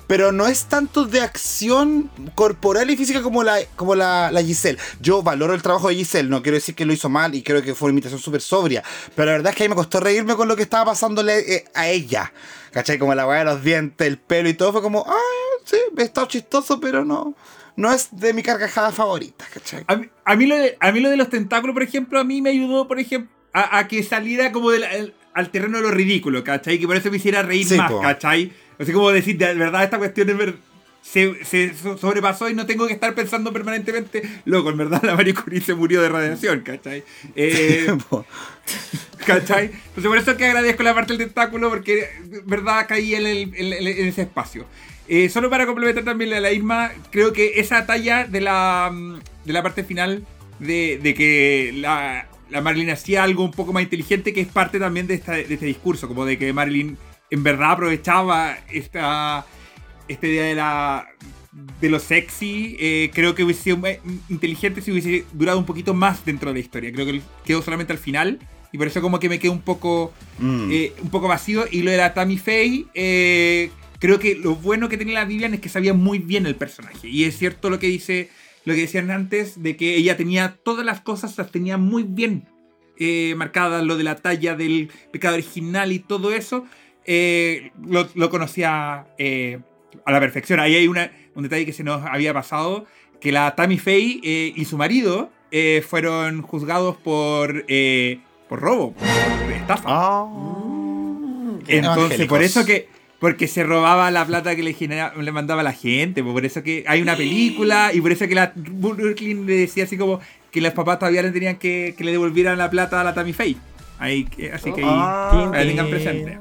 S3: pero no es tanto de acción corporal y física como la, como la, la Giselle. Yo valoro el trabajo de Giselle, no quiero decir que lo hizo mal y creo que fue una imitación súper sobria, pero la verdad es que a mí me costó reírme con lo que estaba pasándole eh, a ella. ¿Cachai? Como la weá de los dientes, el pelo y todo, fue como, ah, sí, estado chistoso, pero no, no es de mi carcajada favorita, ¿cachai?
S4: A mí, a mí lo de, a mí lo de los tentáculos, por ejemplo, a mí me ayudó, por ejemplo, a, a que saliera como del, al, al terreno de lo ridículo, ¿cachai? Que por eso me hiciera reír
S3: Sí,
S4: más,
S3: po.
S4: ¿cachai? Sea, como decir, de verdad, esta cuestión es ver- se, se so- sobrepasó y no tengo que estar pensando permanentemente, loco, en verdad la Marie Curie se murió de radiación, ¿cachai? Eh, ¿Cachai? Entonces por eso es que agradezco la parte del tentáculo porque verdad caí en, el- en- en- ese espacio. Eh, solo para complementar también la, la Irma, creo que esa talla de la, mm, de la parte final de, de que la, la Marilyn hacía algo un poco más inteligente que es parte también de, esta- de este discurso, como de que Marilyn en verdad aprovechaba esta, esta idea de la de lo sexy, eh, creo que hubiese sido inteligente si hubiese durado un poquito más dentro de la historia. Creo que quedó solamente al final y por eso como que me quedó un poco
S3: Mm.
S4: eh, un poco vacío. Y lo de la Tammy Faye, eh, creo que lo bueno que tenía la Vivian es que sabía muy bien el personaje. Y es cierto lo que dice, lo que decían antes, de que ella tenía todas las cosas, las tenía muy bien marcadas, lo de la talla del pecado original y todo eso. Eh, lo, lo conocía eh, a la perfección. Ahí hay una, un detalle que se nos había pasado, que la Tammy Faye eh, y su marido eh, fueron juzgados por, eh, por robo, por estafa.
S3: Ah.
S5: Mm,
S4: Entonces, por eso que. Porque se robaba la plata que le, genera- le mandaba la gente. pues, Por eso que hay una película. Y por eso que la Brooklyn le decía así como que los papás todavía le tenían que, que le devolvieran la plata a la Tammy Faye. Ahí, así que ahí,
S3: Ah.
S4: tengan presente.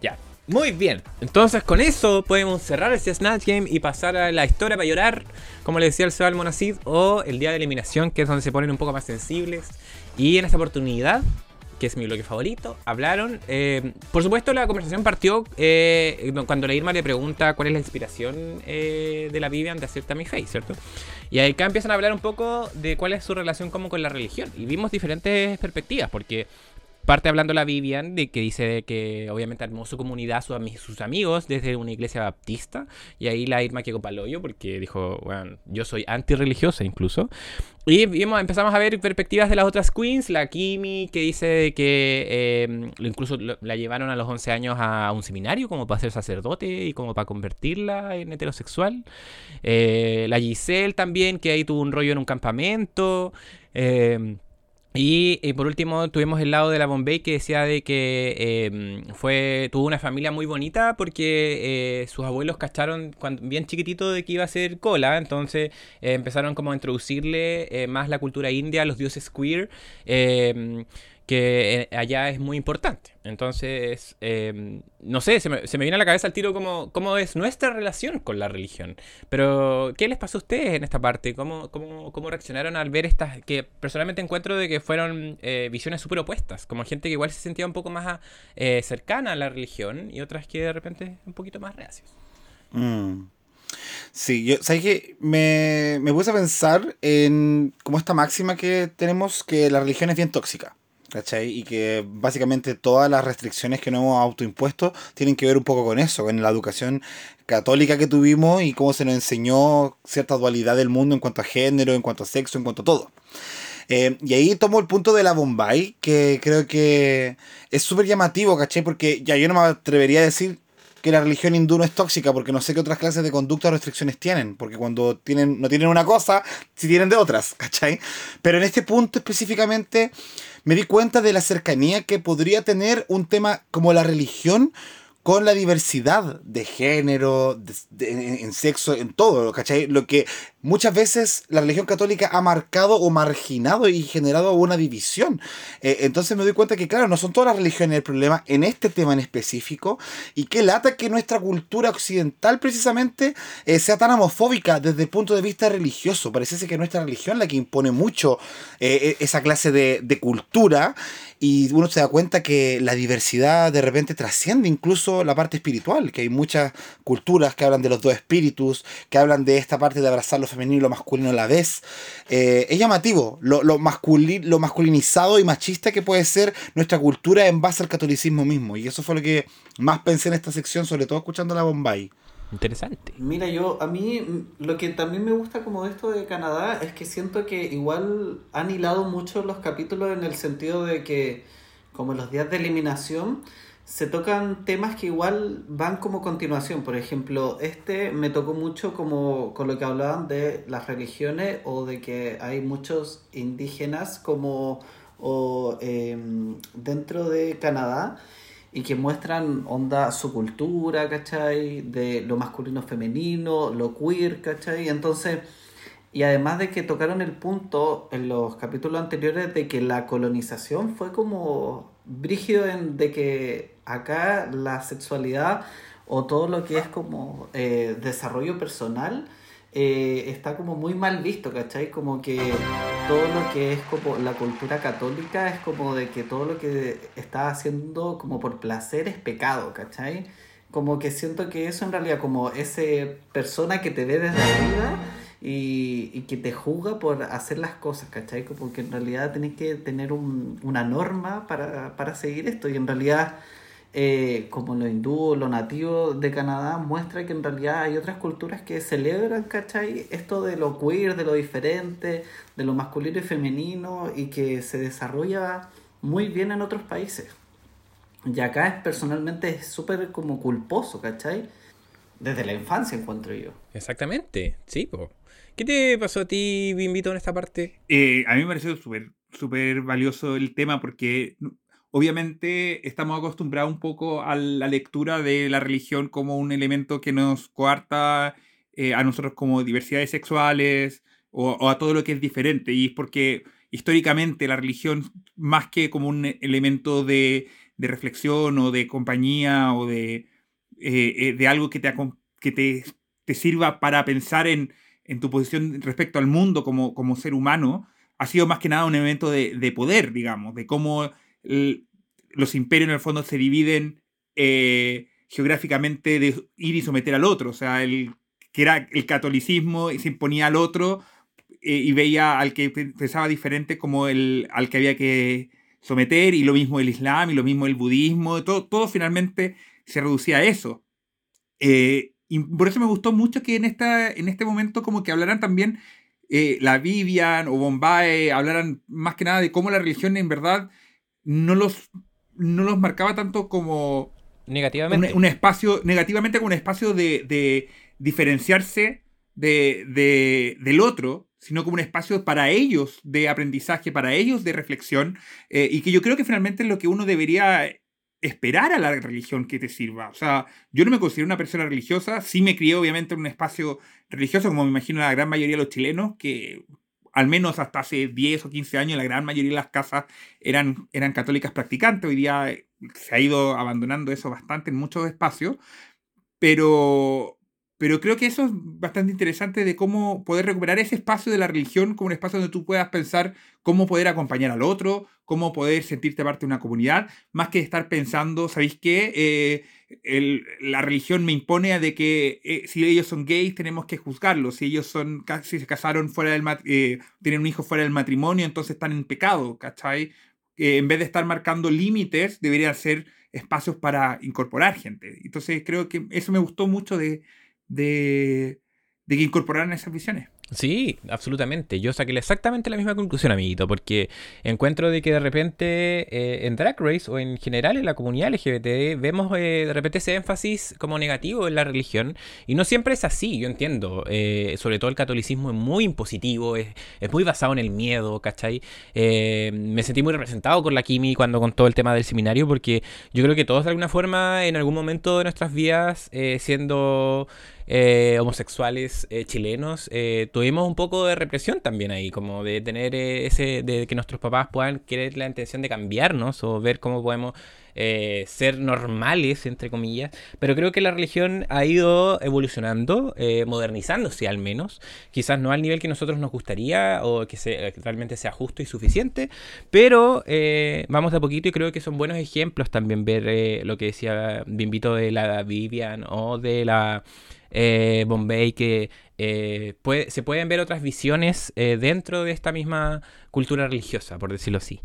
S2: Ya. Muy bien. Entonces con eso podemos cerrar este Snatch Game y pasar a la historia para llorar, como le decía el Seba Almonacid, o el día de eliminación, que es donde se ponen un poco más sensibles. Y en esta oportunidad, que es mi bloque favorito, hablaron. eh, por supuesto, la conversación partió eh, cuando la Irma le pregunta cuál es la inspiración eh, de la Vivian de hacer Tammy Faye, ¿cierto? Y acá empiezan a hablar un poco de cuál es su relación como con la religión. Y vimos diferentes perspectivas, porque parte hablando la Vivian de que dice de que obviamente armó su comunidad, sus, sus amigos desde una iglesia baptista. Y ahí la Irma quedó paloyo porque dijo, bueno, yo soy antirreligiosa incluso. Y empezamos a ver perspectivas de las otras queens, la Kimi que dice que eh, incluso la llevaron a los 11 años a un seminario como para ser sacerdote y como para convertirla en heterosexual. Eh, la Giselle también, que ahí tuvo un rollo en un campamento. Eh, y, y por último tuvimos el lado de la Bombay que decía de que eh, fue tuvo una familia muy bonita porque eh, sus abuelos cacharon cuando, bien chiquitito de que iba a ser cola, entonces eh, empezaron como a introducirle eh, más la cultura india, los dioses queer, eh, que eh, allá es muy importante. Entonces, eh, no sé, se me, viene a la cabeza el tiro como cómo es nuestra relación con la religión. Pero, ¿qué les pasó a ustedes en esta parte? ¿Cómo, cómo, cómo reaccionaron al ver estas, que personalmente encuentro de que fueron eh, visiones súper opuestas? Como gente que igual se sentía un poco más eh, cercana a la religión y otras que de repente un poquito más reacios.
S3: Mm. Sí, yo, ¿sabes qué? Me, me puse a pensar en como esta máxima que tenemos que la religión es bien tóxica. ¿Cachai? Y que básicamente todas las restricciones que nos hemos autoimpuesto tienen que ver un poco con eso, con la educación católica que tuvimos y cómo se nos enseñó cierta dualidad del mundo en cuanto a género, en cuanto a sexo, en cuanto a todo. Eh, y ahí tomo el punto de la Bombay, que creo que es súper llamativo, ¿cachai? Porque ya yo no me atrevería a decir que la religión hindú no es tóxica, porque no sé qué otras clases de conducta o restricciones tienen, porque cuando tienen, no tienen una cosa, sí tienen de otras, ¿cachai? Pero en este punto específicamente me di cuenta de la cercanía que podría tener un tema como la religión con la diversidad de género, de- en, sexo, en todo, ¿cachai? Lo que muchas veces la religión católica ha marcado o marginado y generado una división. Eh, entonces me doy cuenta que, claro, no son todas las religiones el problema en este tema en específico y qué lata que nuestra cultura occidental precisamente eh, sea tan homofóbica desde el punto de vista religioso. Parece que nuestra religión la que impone mucho eh, esa clase de cultura y uno se da cuenta que la diversidad de repente trasciende incluso la parte espiritual, que hay muchas culturas que hablan de los dos espíritus, que hablan de esta parte de abrazar lo femenino y lo masculino a la vez. Eh, es llamativo lo, lo, masculi- lo masculinizado y machista que puede ser nuestra cultura en base al catolicismo mismo. Y eso fue lo que más pensé en esta sección, sobre todo escuchando la Bombay.
S2: Interesante.
S5: Mira, yo, a mí lo que también me gusta como de esto de Canadá es que siento que igual han hilado mucho los capítulos en el sentido de que, como los días de eliminación, se tocan temas que igual van como continuación. Por ejemplo, este me tocó mucho como con lo que hablaban de las religiones o de que hay muchos indígenas como o em, dentro de Canadá y que muestran onda su cultura, ¿cachai? De lo masculino femenino, lo queer, ¿cachai? Entonces, y además de que tocaron el punto en los capítulos anteriores de que la colonización fue como brígido en de que acá la sexualidad o todo lo que es como eh, desarrollo personal eh, está como muy mal visto, ¿cachai? Como que todo lo que es como la cultura católica es como de que todo lo que está haciendo como por placer es pecado, ¿cachai? Como que siento que eso en realidad como ese persona que te ve desde arriba y, y que te juzga por hacer las cosas, ¿cachai? Como que en realidad tenés que tener un- una norma para, para seguir esto y en realidad eh, como lo hindú, lo nativo de Canadá, muestra que en realidad hay otras culturas que celebran, ¿cachai? Esto de lo queer, de lo diferente, de lo masculino y femenino, y que se desarrolla muy bien en otros países. Y acá es personalmente es súper como culposo, ¿cachai? Desde la infancia encuentro yo.
S2: Exactamente, sí, po. ¿Qué te pasó a ti, Bimbito, en esta parte?
S4: Eh, a mí me pareció súper súper valioso el tema porque obviamente estamos acostumbrados un poco a la lectura de la religión como un elemento que nos coarta eh, a nosotros como diversidades sexuales o, a todo lo que es diferente. Y es porque históricamente la religión, más que como un elemento de, reflexión o de compañía o de, eh, eh, de algo que te, que te, te sirva para pensar en, en tu posición respecto al mundo como, como ser humano, ha sido más que nada un elemento de, de poder, digamos, de cómo los imperios en el fondo se dividen eh, geográficamente de ir y someter al otro. O sea, el, que era el catolicismo y se imponía al otro eh, y veía al que pe- pensaba diferente como el al que había que someter, y lo mismo el Islam, y lo mismo el budismo, todo, todo finalmente se reducía a eso. Eh, y por eso me gustó mucho que en, esta, en este momento como que hablaran también eh, la Vivian o Bombay, hablaran más que nada de cómo la religión en verdad no los, no los marcaba tanto como un,
S2: Negativamente.
S4: un espacio, negativamente como un espacio de, de diferenciarse de, de- del otro, sino como un espacio para ellos de aprendizaje, para ellos de reflexión, eh, y que yo creo que finalmente es lo que uno debería esperar a la religión que te sirva. O sea, yo no me considero una persona religiosa, sí me crié obviamente en un espacio religioso, como me imagino la gran mayoría de los chilenos, que al menos hasta hace 10 o 15 años la gran mayoría de las casas eran, eran católicas practicantes. Hoy día eh, se ha ido abandonando eso bastante en muchos espacios, pero, pero creo que eso es bastante interesante de cómo poder recuperar ese espacio de la religión como un espacio donde tú puedas pensar cómo poder acompañar al otro, cómo poder sentirte parte de una comunidad, más que estar pensando, ¿sabéis qué? Eh, el- la religión me impone a de que eh, si ellos son gays tenemos que juzgarlos, si ellos son, si se casaron fuera del eh, tienen un hijo fuera del matrimonio, entonces están en pecado, ¿cachai? En vez de estar marcando límites, deberían ser espacios para incorporar gente. Entonces creo que eso me gustó mucho de, de, de que incorporaran esas visiones.
S2: Sí, absolutamente. Yo saqué exactamente la misma conclusión, amiguito, porque encuentro de que de repente eh, en Drag Race o en general en la comunidad LGBT vemos eh, de repente ese énfasis como negativo en la religión y no siempre es así, yo entiendo. Eh, sobre todo el catolicismo es muy impositivo, es, es muy basado en el miedo, ¿cachai? Me sentí muy representado con la Kimi cuando contó el tema del seminario porque yo creo que todos de alguna forma en algún momento de nuestras vidas siendo eh, homosexuales eh, chilenos, eh, tuvimos un poco de represión también ahí, como de tener ese, de que nuestros papás puedan querer la intención de cambiarnos o ver cómo podemos ser normales, entre comillas. Pero creo que la religión ha ido evolucionando, modernizándose al menos. Quizás no al nivel que nosotros nos gustaría o que, que realmente sea justo y suficiente, pero vamos de a poquito y creo que son buenos ejemplos también ver lo que decía Bimbito de la Vivian o de la eh, Bombay, que eh, se pueden ver otras visiones eh, dentro de esta misma cultura religiosa, por decirlo así.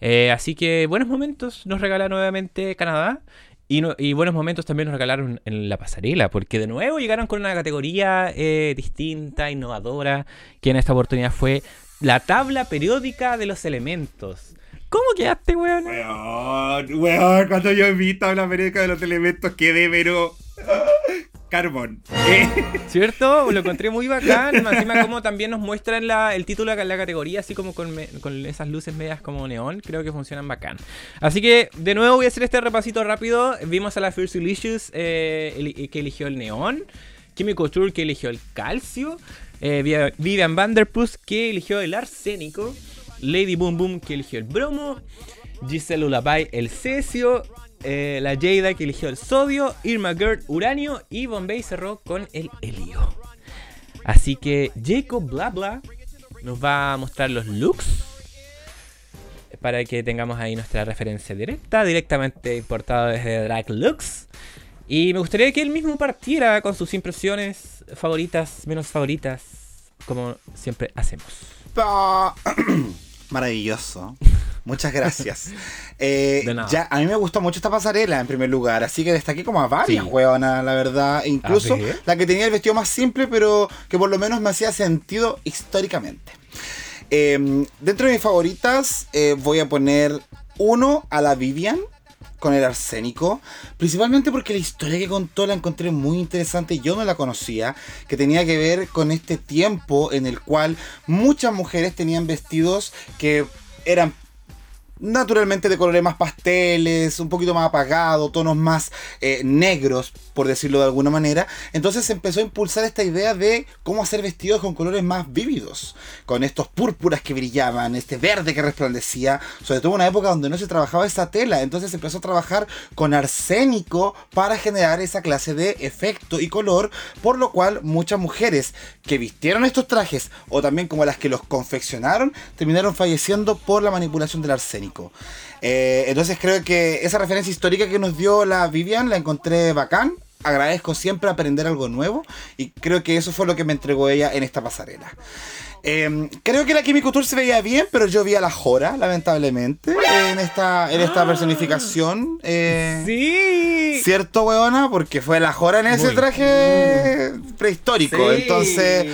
S2: Eh, así que buenos momentos nos regala nuevamente Canadá. Y, y buenos momentos también nos regalaron en la pasarela, porque de nuevo llegaron con una categoría distinta, innovadora, que en esta oportunidad fue la tabla periódica de los elementos. ¿Cómo quedaste, weón?
S4: Weón, weón, cuando yo vi tabla periódica de los elementos quedé, pero. Carbón. Eh,
S2: ¿Cierto? Lo encontré muy bacán. Encima como también nos muestran el título de la categoría, así como con, esas luces medias como neón. Creo que funcionan bacán. Así que, de nuevo voy a hacer este repasito rápido. Vimos a la First Delicious eh, eli- que eligió el neón. Kimmy Couture que eligió el calcio. eh, Via- Vivian Vanderpuss que eligió el arsénico. Lady Boom Boom que eligió el bromo. Giselle Lullaby el cesio. Eh, la Jada que eligió el sodio. Irma Gerd uranio. Y Bombay cerró con el helio. Así que Jacob Blabla nos va a mostrar los looks. Para que tengamos ahí nuestra referencia directa, directamente importado desde Drag Looks. Y me gustaría que él mismo partiera con sus impresiones favoritas, menos favoritas, como siempre hacemos.
S3: Maravilloso. Muchas gracias. Eh,
S2: De nada.
S3: ya, a mí me gustó mucho esta pasarela en primer lugar, así que destaqué como a varias
S2: Sí.
S3: hueonas, la verdad. Incluso
S2: A ver.
S3: la que tenía el vestido más simple, pero que por lo menos me hacía sentido históricamente. Eh, dentro de mis favoritas, eh, voy a poner uno a la Vivian con el arsénico, principalmente porque la historia que contó la encontré muy interesante, yo no la conocía, que tenía que ver con este tiempo en el cual muchas mujeres tenían vestidos que eran naturalmente de colores más pasteles, un poquito más apagado, tonos más eh, negros, por decirlo de alguna manera. Entonces se empezó a impulsar esta idea de cómo hacer vestidos con colores más vívidos, con estos púrpuras que brillaban, este verde que resplandecía, sobre todo en una época donde no se trabajaba esa tela. Entonces se empezó a trabajar con arsénico para generar esa clase de efecto y color, por lo cual muchas mujeres que vistieron estos trajes, o también como las que los confeccionaron, terminaron falleciendo por la manipulación del arsénico. Eh, entonces creo que esa referencia histórica que nos dio la Vivian la encontré bacán. Agradezco siempre aprender algo nuevo y creo que eso fue lo que me entregó ella en esta pasarela. Eh, creo que la Kimi Couture se veía bien, pero yo vi a la Jora, lamentablemente, en esta, en esta personificación. eh,
S2: Sí.
S3: ¿Cierto, weona? Porque fue la Jora en ese
S2: Muy.
S3: traje prehistórico.
S5: Sí.
S3: Entonces,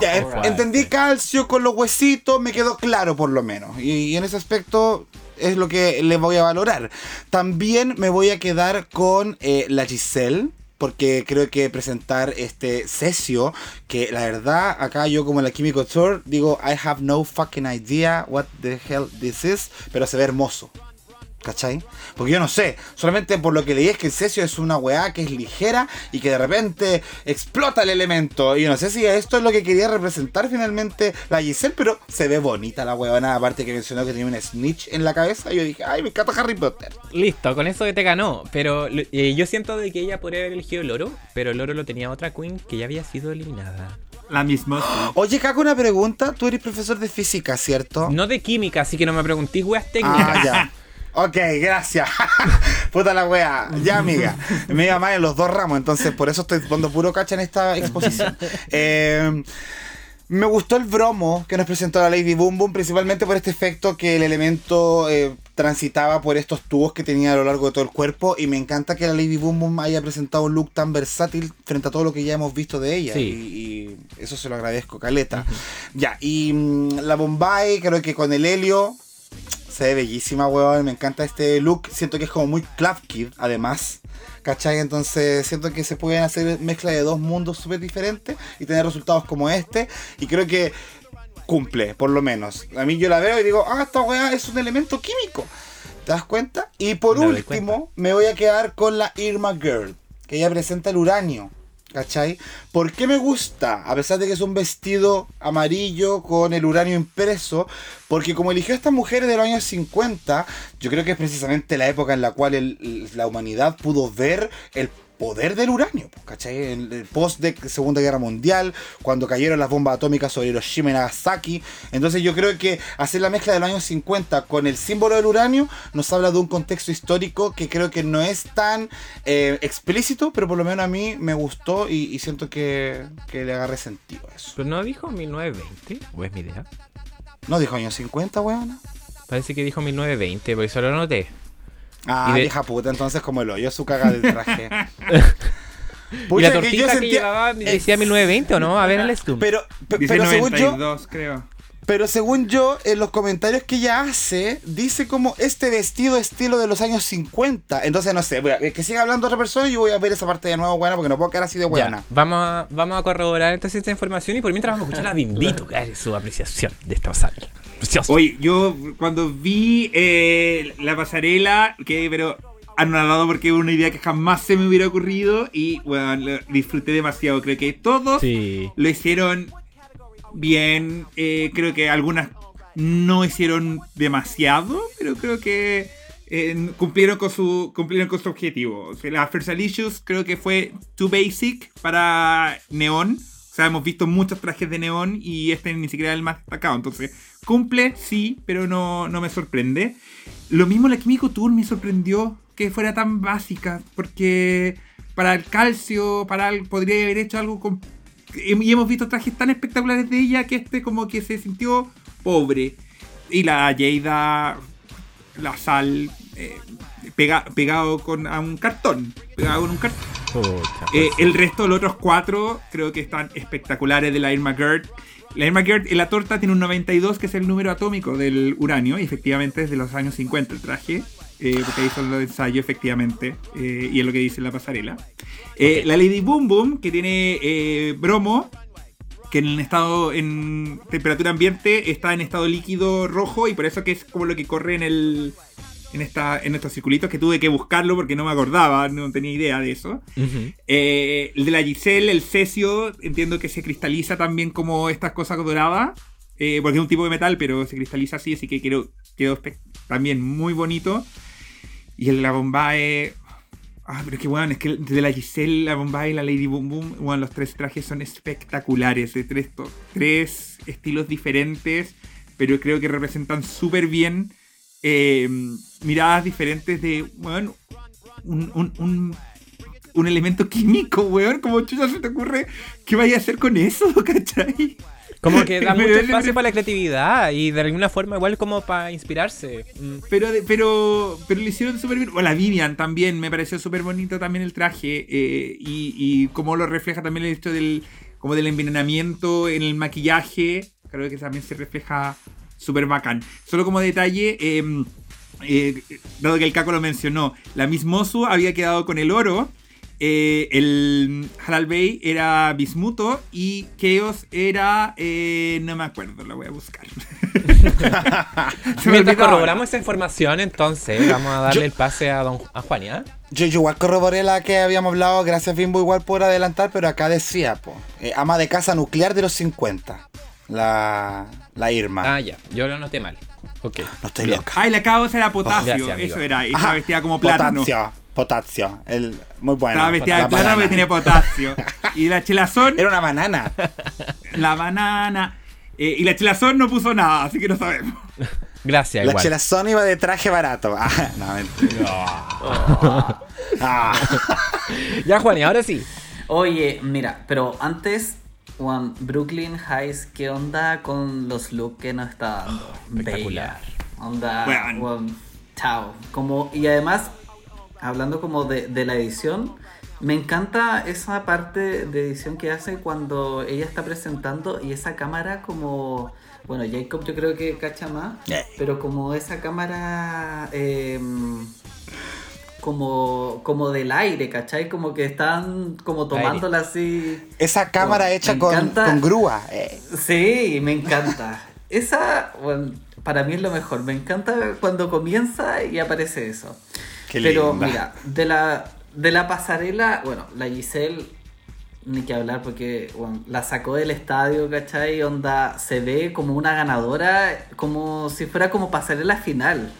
S3: ya, en-
S2: Alright.
S3: entendí calcio con los huesitos, me quedó claro por lo menos. Y, y en ese aspecto es lo que le voy a valorar. También me voy a quedar con eh, la Giselle. Porque creo que presentar este cesio, que la verdad, acá yo como la Kimi Couture, digo, I have no fucking idea what the hell this is, pero se ve hermoso. ¿Cachai? Porque yo no sé, solamente por lo que leí es que el cesio es una weá que es ligera y que de repente explota el elemento. Y yo no sé si esto es lo que quería representar finalmente la Giselle, pero se ve bonita la weona. Aparte que mencionó que tenía un snitch en la cabeza. Y yo dije, ay, me encanta Harry Potter.
S2: Listo, con eso te ganó. Pero eh, yo siento de que ella podría haber elegido el oro, pero el oro lo tenía otra queen que ya había sido eliminada.
S4: La misma.
S3: Oye, Caco, una pregunta. Tú eres profesor de física, ¿cierto?
S2: No de química, así que no me preguntéis weas técnicas.
S3: Ah, ya. Ok, gracias. Puta la wea. Ya, amiga. Me iba mal en los dos ramos, entonces por eso estoy poniendo puro cacha en esta exposición. Eh, Me gustó el bromo que nos presentó la Lady Boom Boom, principalmente por este efecto que el elemento eh, transitaba por estos tubos que tenía a lo largo de todo el cuerpo. Y me encanta que la Lady Boom Boom haya presentado un look tan versátil frente a todo lo que ya hemos visto de ella.
S2: Sí.
S3: Y, y eso se lo agradezco, Caleta. Ya, y mm, la Bombay, creo que con el helio. Se ve bellísima, weón. Me encanta este look. Siento que es como muy Club Kid, además. ¿Cachai? Entonces siento que se pueden hacer mezcla de dos mundos súper diferentes y tener resultados como este. Y creo que cumple, por lo menos. A mí yo la veo y digo, ah, esta weá es un elemento químico. ¿Te das cuenta? Y por
S2: Me
S3: último, me voy a quedar con la Irma Girl, que ella presenta el uranio. ¿Cachai? ¿Por qué me gusta? A pesar de que es un vestido amarillo con el uranio impreso, porque como eligió a estas mujeres de los años 50, yo creo que es precisamente la época en la cual la humanidad pudo ver el poder del uranio, ¿cachai? En el post de Segunda Guerra Mundial, cuando cayeron las bombas atómicas sobre Hiroshima y Nagasaki. Entonces yo creo que hacer la mezcla de los años 50 con el símbolo del uranio nos habla de un contexto histórico que creo que no es tan eh, explícito, pero por lo menos a mí me gustó y, y siento que, que le agarré sentido a eso.
S2: ¿Pero no dijo 1920? ¿O es mi idea?
S3: ¿No dijo años 50, weón?
S2: Parece que dijo 1920, por eso lo noté.
S3: Ah,
S2: de-
S3: vieja puta, entonces como el hoyo su caga del traje.
S2: ¿Y la
S3: que yo
S2: tortita que,
S3: sentía-
S2: llevaba decía 1920 o no? A ver, el Stum.
S3: Pero, pero según yo,
S4: 92, creo.
S3: Pero según yo, en los comentarios que ella hace, dice como este vestido estilo de los años 50. Entonces, no sé, a- que siga hablando otra persona y yo voy a ver esa parte de nuevo, buena, porque no puedo quedar así de
S2: Ya,
S3: buena.
S2: vamos a, vamos a corroborar entonces esta información y por mientras vamos a escuchar a Bimbito, que es su apreciación de esta pasarela. Precioso.
S4: Oye, yo cuando vi eh, la pasarela, quedé pero anonadado porque es una idea que jamás se me hubiera ocurrido y bueno, lo disfruté demasiado. Creo que todos
S2: Sí.
S4: lo hicieron bien. eh, creo que algunas no hicieron demasiado, pero creo que eh, cumplieron con su cumplieron con su objetivo. O sea, la Versalicious creo que fue too basic para Neon. O sea, hemos visto muchos trajes de Neon y este ni siquiera es el más destacado. Entonces, cumple, sí, pero no, no me sorprende. Lo mismo la Químico Tour me sorprendió que fuera tan básica, porque para el calcio, para el- podría haber hecho algo con... Y hemos visto trajes tan espectaculares de ella que este como que se sintió pobre. Y la Jada, la sal, eh, pega- pegado con a un cartón. Pegado con un cartón. Eh,
S2: pues.
S4: el resto de los otros cuatro creo que están espectaculares de la Irma Gerd. La Irma Gerd en la torta tiene un 92, que es el número atómico del uranio, y efectivamente es de los años 50 el traje, eh, porque ahí son los ensayos, efectivamente, eh, y es lo que dice en la pasarela. Eh. La Lady Boom Boom, que tiene bromo, que en el estado, en temperatura ambiente, está en estado líquido rojo, y por eso que es como lo que corre en el... En, esta, en estos circulitos que tuve que buscarlo porque no me acordaba, no tenía idea de eso. Eh, el de la Giselle, el cesio, entiendo que se cristaliza también como estas cosas doradas. eh, porque es un tipo de metal, pero se cristaliza así, así que quedó, quedó también muy bonito. Y el de la Bombay. Ah, pero es que bueno, es que el de la Giselle, la Bombay y la Lady Boom Boom, bueno, los tres trajes son espectaculares. De tres, tres estilos diferentes, pero creo que representan súper bien eh, miradas diferentes de, bueno, un, un, un, un elemento químico, weón. Como chucha se te ocurre que vaya a hacer con eso, ¿cachai?
S2: Como que da mucho espacio para la creatividad y de alguna forma igual como para inspirarse. Mm.
S4: Pero, pero, pero lo hicieron súper bien. O la Vivian también, me pareció súper bonito también el traje. eh, y, y como lo refleja también el hecho del, como del envenenamiento en el maquillaje. Creo que también se refleja súper bacán. Solo como detalle, eh, eh, dado que el Caco lo mencionó, la Miss Mosu había quedado con el oro. eh, el Halal Bay era bismuto y Chaos era. eh, no me acuerdo, lo voy a buscar.
S2: Mientras corroboramos esta información, entonces vamos a darle
S3: Yo-
S2: el pase a don a Juan, ¿ya?
S3: Yo, yo igual corroboré la que habíamos hablado, gracias Bimbo igual por adelantar, pero acá decía, po, eh, ama de casa nuclear de los 50. La, la Irma.
S2: Ah, ya, yo lo anoté mal. Ok.
S3: no estoy
S2: bien.
S3: loca.
S4: Ay, la causa era potasio,
S2: Gracias, amigo.
S4: eso era. Y
S3: Ajá,
S4: estaba vestida como plátano.
S3: Potasio, potasio. El, muy bueno.
S4: Estaba vestida de plátano porque tenía potasio. Y la chelazón,
S3: Era una banana.
S4: la banana. eh, y la chelazón no puso nada, así que no sabemos.
S2: Gracias,
S3: La
S2: igual.
S3: chelazón iba de traje barato. Ah, no, mentira. Ah.
S2: Ya, Juan, y ahora sí.
S5: Oye, mira, pero antes Juan, Brooklyn Heights, ¿qué onda con los looks que nos está dando?
S2: espectacular.
S5: Bella. Onda,
S4: weón,
S5: chao. Como, y además, hablando como de, de la edición, me encanta esa parte de edición que hace cuando ella está presentando y esa cámara como... Bueno, Jacob yo creo que cacha más,
S3: Eh.
S5: pero como esa cámara... em, como, como del aire, ¿cachai? Como que están como tomándola así.
S3: Esa cámara
S5: Bueno,
S3: hecha con, con grúa. eh.
S5: Sí, me encanta. Esa, bueno, para mí es lo mejor. Me encanta cuando comienza y aparece eso.
S3: Qué
S5: Pero
S3: linda.
S5: mira, de la, de la pasarela, bueno, la Giselle, ni que hablar porque bueno, la sacó del estadio, ¿cachai? Onda, se ve como una ganadora, como si fuera como pasarela final.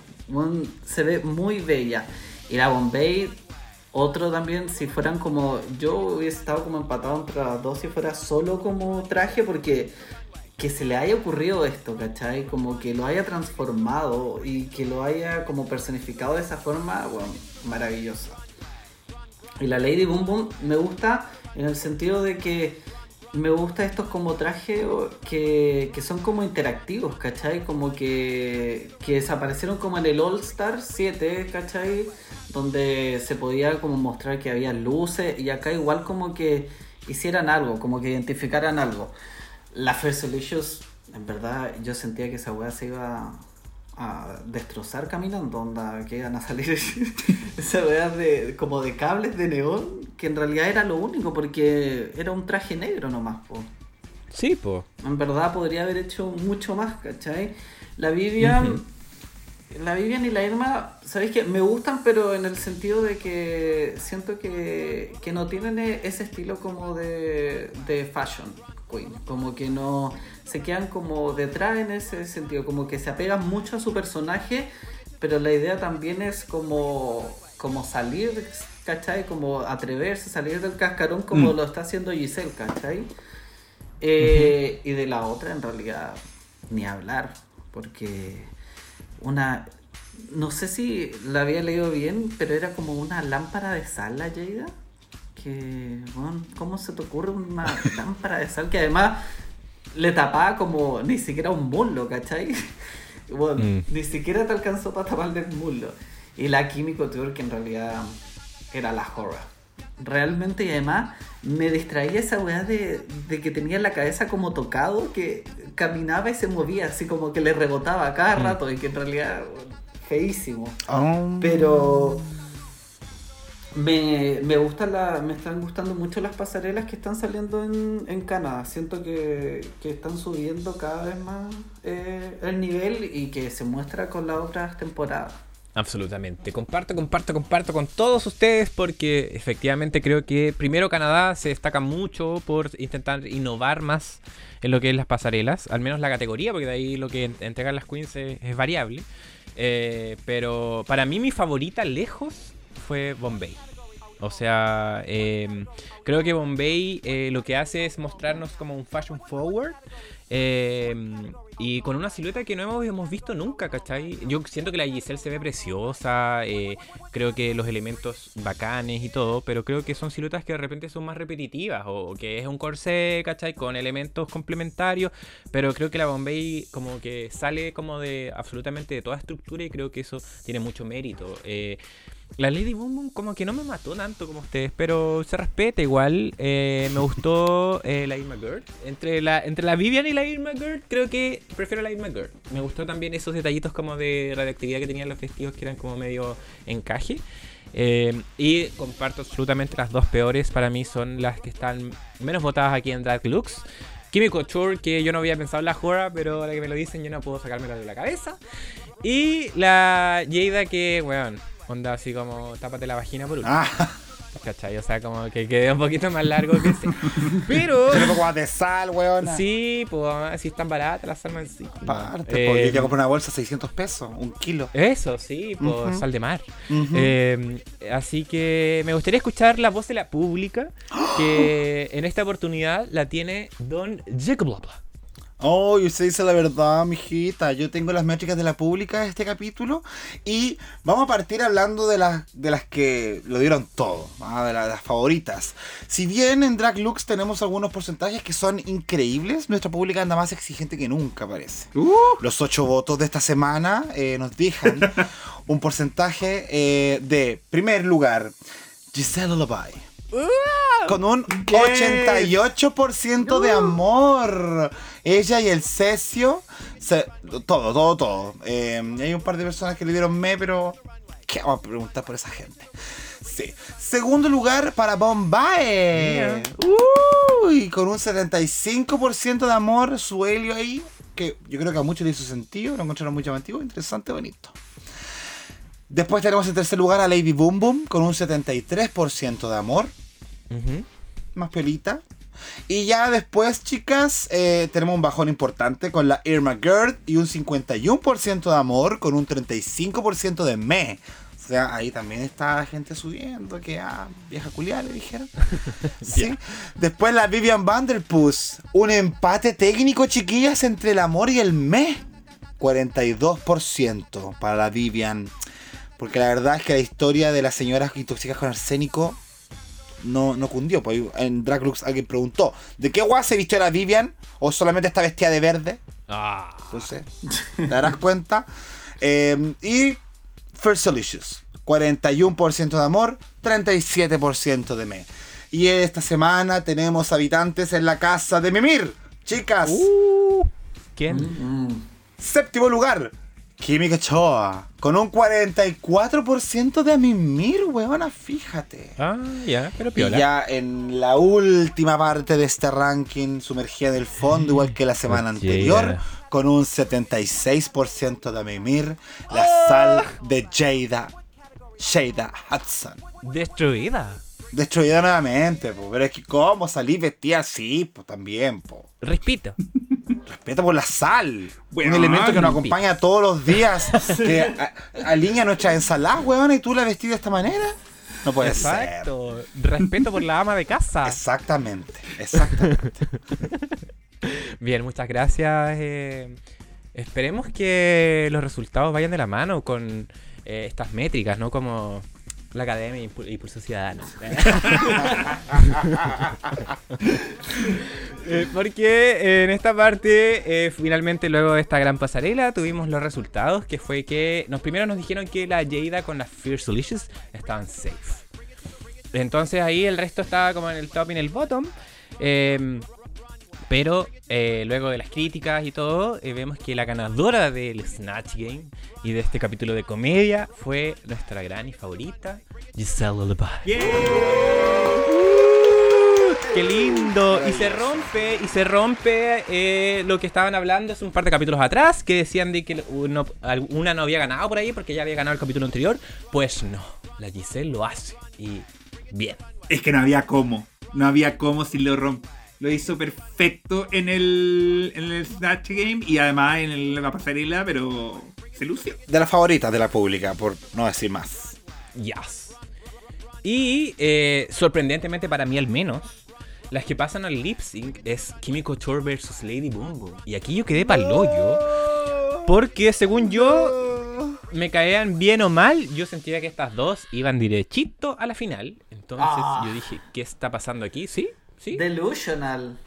S5: Se ve muy bella. Y la Bombay, otro también, si fueran como. Yo hubiese estado como empatado entre las dos si fuera solo como traje, porque que se le haya ocurrido esto, ¿cachai? Como que lo haya transformado y que lo haya como personificado de esa forma, bueno, maravilloso. Y la Lady Boom Boom me gusta en el sentido de que me gusta estos como trajes que, que son como interactivos, ¿cachai? Como que, que desaparecieron como en el All Star 7, ¿cachai? Donde se podía como mostrar que había luces y acá igual como que hicieran algo, como que identificaran algo. La First Delicious, en verdad, yo sentía que esa weá se iba a destrozar caminando, onda, que iban a salir esa weá de, como de cables de neón, que en realidad era lo único, porque era un traje negro nomás, po.
S2: Sí, po.
S5: En verdad podría haber hecho mucho más, ¿cachai? La Vivian, la Vivian y la Irma, ¿sabéis qué? Me gustan, pero en el sentido de que siento que, que no tienen e- ese estilo como de, de fashion queen. Como que no se quedan como detrás en ese sentido, como que se apegan mucho a su personaje, pero la idea también es como, como salir, ¿cachai? Como atreverse, salir del cascarón como
S3: Mm.
S5: lo está haciendo Giselle, ¿cachai? Eh, Y de la otra, en realidad, ni hablar, porque una. No sé si la había leído bien, pero era como una lámpara de sal, la Jada. Que, bueno, ¿cómo se te ocurre una lámpara de sal que además le tapaba como ni siquiera un muslo, ¿cachai? Bueno,
S2: Mm.
S5: ni siquiera te alcanzó para taparle el muslo. Y la Químico Tour, que en realidad era la horror. Realmente, y además, me distraía esa weá de, de que tenía la cabeza como tocado, que caminaba y se movía, así como que le rebotaba a cada
S2: Mm.
S5: rato, y que en realidad, bueno, feísimo.
S3: Oh.
S5: Pero me, me gusta la, me están gustando mucho las pasarelas que están saliendo en, en Canadá. Siento que, que están subiendo cada vez más eh, el nivel y que se muestra con las otras temporadas.
S2: Absolutamente. Comparto, comparto, comparto con todos ustedes porque efectivamente creo que primero Canadá se destaca mucho por intentar innovar más en lo que es las pasarelas, al menos la categoría, porque de ahí lo que en- entregan las queens es, es variable. Eh, pero para mí mi favorita lejos fue Bombay. O sea, eh, creo que Bombay eh, lo que hace es mostrarnos como un fashion forward. eh, y con una silueta que no hemos, visto nunca, ¿cachai? Yo siento que la Giselle se ve preciosa, eh, creo que los elementos bacanes y todo, pero creo que son siluetas que de repente son más repetitivas, o, o que es un corsé, ¿cachai? Con elementos complementarios, pero creo que la Bombay como que sale como de absolutamente de toda estructura y creo que eso tiene mucho mérito. Eh, la Lady Boom Boom como que no me mató tanto como ustedes, pero se respeta igual. Eh, me gustó eh, la Irma Gerd. Entre la, entre la Vivian y la Irma Gerd, creo que prefiero la Irma Gerd. Me gustó también esos detallitos como de radioactividad que tenían los vestidos que eran como medio encaje. Eh, y comparto absolutamente las dos peores para mí son las que están menos votadas aquí en Drag Looks. Kimi Couture, que yo no había pensado en la Jora, pero ahora que me lo dicen yo no puedo sacármela de la cabeza. Y la Jada que, weón, onda así como tápate la vagina por último.
S3: Ah,
S2: ¿Cachai? O sea, como que quede un poquito más largo que ese. Pero...
S3: pero poco más de sal, weona.
S2: Sí, pues así están baratas las almas. Sí,
S3: Aparte,
S2: Eh,
S3: po, yo te compro una bolsa 600 pesos, un kilo.
S2: Eso, sí, pues sal de mar. Eh, así que me gustaría escuchar la voz de la pública, que en esta oportunidad la tiene Don Jacob.
S3: Oh, y usted dice la verdad, mijita. Yo tengo las métricas de la pública de este capítulo. Y vamos a partir hablando de las, de las que lo dieron todo. ¿ah? De, la- de las favoritas. Si bien en Drag Lux tenemos algunos porcentajes que son increíbles, nuestra pública anda más exigente que nunca, parece.
S4: Uh,
S3: Los ocho votos de esta semana eh, nos dejan un porcentaje eh, de primer lugar, Giselle Lullaby. Con un 88% de amor. Ella y el Cesio. se- todo, todo, todo. Eh, hay un par de personas que le dieron me, pero. ¿Qué vamos a preguntar por esa gente? Sí. Segundo lugar para Bombay. Uy, con un 75% de amor, su helio ahí. Que yo creo que a muchos le hizo sentido, lo encontraron muy llamativo, interesante, bonito. Después tenemos en tercer lugar a Lady Boom Boom con un 73% de amor, más pelita. Y ya después, chicas, eh, tenemos un bajón importante con la Irma Gerd y un 51% de amor con un 35% de me. O sea, ahí también está gente subiendo, que a vieja culiada le dijeron. Sí. Después la Vivian Vanderpuss. Un empate técnico, chiquillas, entre el amor y el me. 42% para la Vivian. Porque la verdad es que la historia de las señoras intoxicadas con arsénico no, no cundió. Pues en Draglux alguien preguntó: ¿de qué guay se vistió la Vivian? ¿O solamente está vestida de verde?
S2: Ah,
S3: Entonces, te darás cuenta. Eh, y First Delicious. 41% de amor, 37% de me. Y esta semana tenemos habitantes en la casa de Mimir. Chicas,
S2: uh, ¿Quién?
S5: Mm.
S3: séptimo lugar. Kimi Choa. Con un 44% de Mimir, weona, fíjate.
S2: Ah, ya, pero
S3: Y
S2: piola.
S3: ya en la última parte de este ranking, sumergida en el fondo, igual que la semana anterior,
S2: Jada.
S3: con un 76% de Mimir, la sal de Jada, Shada Hudson.
S2: Destruida.
S3: Destruida nuevamente, po. pero es que cómo salí vestida así, pues también, po.
S2: Respito.
S3: Respeta por la sal. Un elemento que nos acompaña todos los días, que a- alinea nuestras ensaladas, weón, y tú la vestís de esta manera. No puede ser.
S2: Exacto. Respeto por la ama de casa.
S3: Exactamente, exactamente.
S2: Bien, muchas gracias. eh, esperemos que los resultados vayan de la mano con eh, estas métricas, ¿no? Como la Academia y Impu- Impulso Ciudadano. Eh, Porque en esta parte, eh, finalmente, luego de esta gran pasarela, tuvimos los resultados, que fue que nos primero nos dijeron que la Jada con la Fierce Delicious estaban safe. Entonces ahí el resto estaba como en el top y en el bottom. Em, pero eh, luego de las críticas y todo, eh, vemos que la ganadora del Snatch Game y de este capítulo de comedia fue nuestra gran y favorita, Giselle Lullaby. ¡Qué lindo! Y se rompe, y se rompe eh, lo que estaban hablando hace un par de capítulos atrás, que decían de que uno- una no había ganado por ahí porque ya había ganado el capítulo anterior. Pues no, la Giselle lo hace. Y bien.
S4: es que no había cómo. No había cómo si lo romp. Lo hizo perfecto en el, en el Snatch Game y además en el- la pasarela, pero se lució.
S3: De las favoritas de la pública, por no decir más.
S2: Yes. Y eh, sorprendentemente para mí al menos, las que pasan al lip sync es Kimiko Couture versus Lady Boom Boom. Y aquí yo quedé pa'l hoyo. Porque según yo, me caían bien o mal, yo sentía que estas dos iban derechito a la final. Entonces
S5: Ah.
S2: yo dije, ¿qué está pasando aquí? ¿Sí? ¿Sí?
S5: Delusional.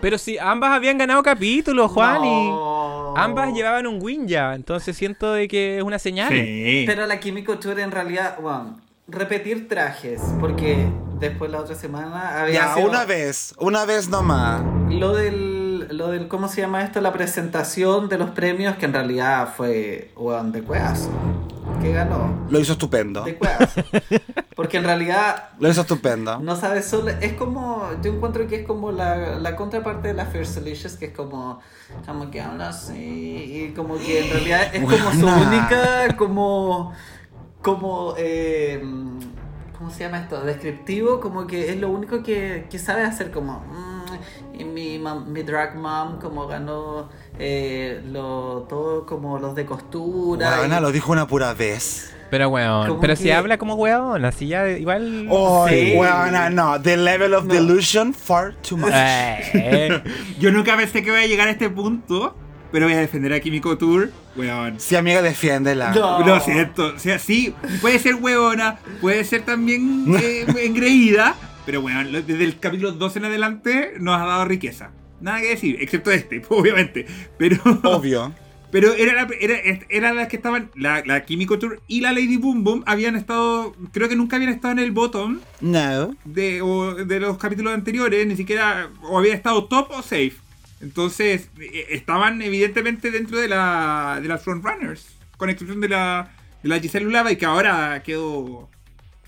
S2: Pero si ambas habían ganado capítulos, Juan,
S5: No.
S2: y ambas llevaban un win ya. Entonces siento de que es una señal.
S4: Sí.
S5: Pero la Kimiko Tour en realidad, bueno, repetir trajes, porque después la otra semana había
S3: Ya,
S5: sido
S3: una vez, una vez nomás.
S5: lo del, lo del, ¿cómo se llama esto? La presentación de los premios, que en realidad fue, weón, de cueazo. Que ganó.
S3: Lo hizo estupendo.
S5: De cueazo. Porque en realidad
S3: Lo hizo estupendo.
S5: No sabes, solo es como, yo encuentro que es como la, la contraparte de la First Delicious, que es como, como que habla así, y como que en realidad es como su única, como, como, eh, ¿cómo se llama esto? Descriptivo, como que es lo único que, que sabe hacer, como, mm, y mi, mam- mi drag mom como ganó eh, lo, todo como los de costura.
S3: Bueno,
S5: y-
S3: lo dijo una pura vez.
S2: Pero weón, pero si
S5: que-
S2: habla como weón, así ya igual.
S3: Oh,
S5: Sí.
S3: weona, no. The level of
S5: No.
S3: delusion, far too much.
S2: Eh,
S4: Yo nunca pensé que voy a llegar a este punto, pero voy a defender a Kimiko Tour, weón.
S3: Sí, amiga, defiéndela.
S5: No.
S4: Lo siento, o sea, sí, puede ser huevona, puede ser también eh, engreída, pero weón, desde el capítulo 2 en adelante nos ha dado riqueza. Nada que decir, excepto este, obviamente. Pero,
S3: Obvio.
S4: pero era, la, era, era las que estaban, la, la Kimiko Tour y la Lady Boom Boom habían estado, creo que nunca habían estado en el bottom
S3: No.
S4: de, o de los capítulos anteriores, ni siquiera, o había estado top o safe. Entonces, eh, estaban evidentemente dentro de la de las frontrunners, con excepción de la, de la Giselle Ulava y que ahora quedó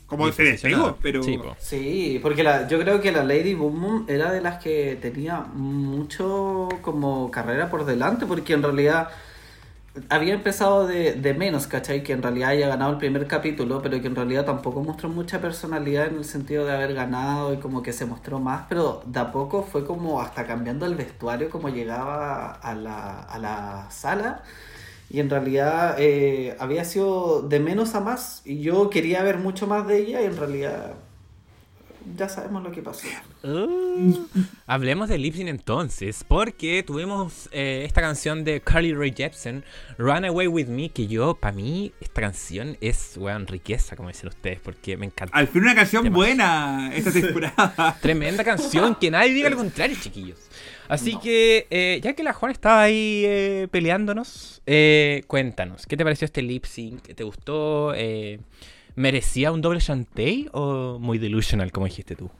S4: como se despegó, pero...
S2: Sí, po.
S5: Sí, porque la, yo creo que la Lady Boom Boom era de las que tenía mucho como carrera por delante, porque en realidad había empezado de, de menos, ¿cachai? Que en realidad haya ganado el primer capítulo, pero que en realidad tampoco mostró mucha personalidad en el sentido de haber ganado y como que se mostró más, pero de a poco fue como hasta cambiando el vestuario, como llegaba a la, a la sala. Y en realidad eh, había sido de menos a más. Y yo quería ver mucho más de ella y en realidad ya sabemos lo que pasó.
S2: Uh, hablemos de lip sync entonces, porque tuvimos eh, esta canción de Carly Rae Jepsen, Run Away With Me, que yo, para mí, esta canción es, weón, riqueza, como dicen ustedes, porque me encanta.
S4: Al fin una canción
S2: Temas.
S4: buena esta temporada.
S2: Tremenda canción, que nadie diga lo contrario, chiquillos. Así que, eh, ya que la Juan estaba ahí eh, peleándonos, eh, cuéntanos, ¿qué te pareció este lip sync? ¿Te gustó? Eh, ¿Merecía un doble chantey o muy delusional, como dijiste tú?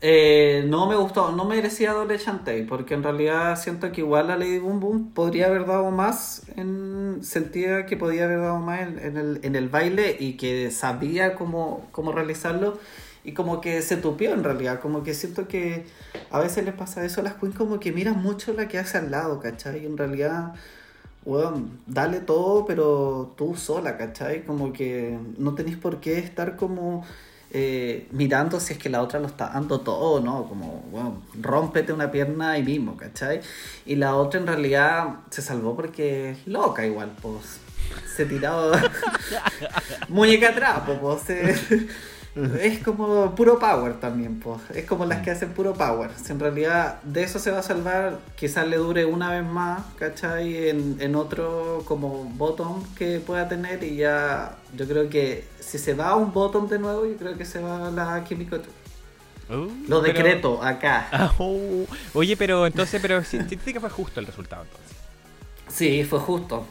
S5: Eh, no me gustó, no merecía doble chantey, porque en realidad siento que igual la Lady Boom Boom podría haber dado más, en, sentía que podía haber dado más en, en el, en el baile y que sabía cómo, cómo realizarlo y como que se tupió en realidad, como que siento que a veces les pasa eso a las queens como que miran mucho la que hace al lado, ¿cachai? Y en realidad... Weón, dale todo, pero tú sola, ¿cachai? Como que no tenéis por qué estar como eh, mirando si es que la otra lo está dando todo, ¿no? Como, weón, rómpete una pierna ahí mismo, ¿cachai? Y la otra en realidad se salvó porque es loca igual, pues. Se tiró muñeca trapo, pues. se- Es como puro power también, pues. Es como las que hacen puro power. Si en realidad de eso se va a salvar, quizás le dure una vez más, ¿cachai? En, en otro como bottom que pueda tener y ya yo creo que si se va a un bottom de nuevo, yo creo que se va a la Kimiko. Lo
S2: Pero-
S5: decreto acá.
S2: Ah, oh. Oye, pero entonces, pero que fue justo el resultado entonces.
S5: Sí, fue justo.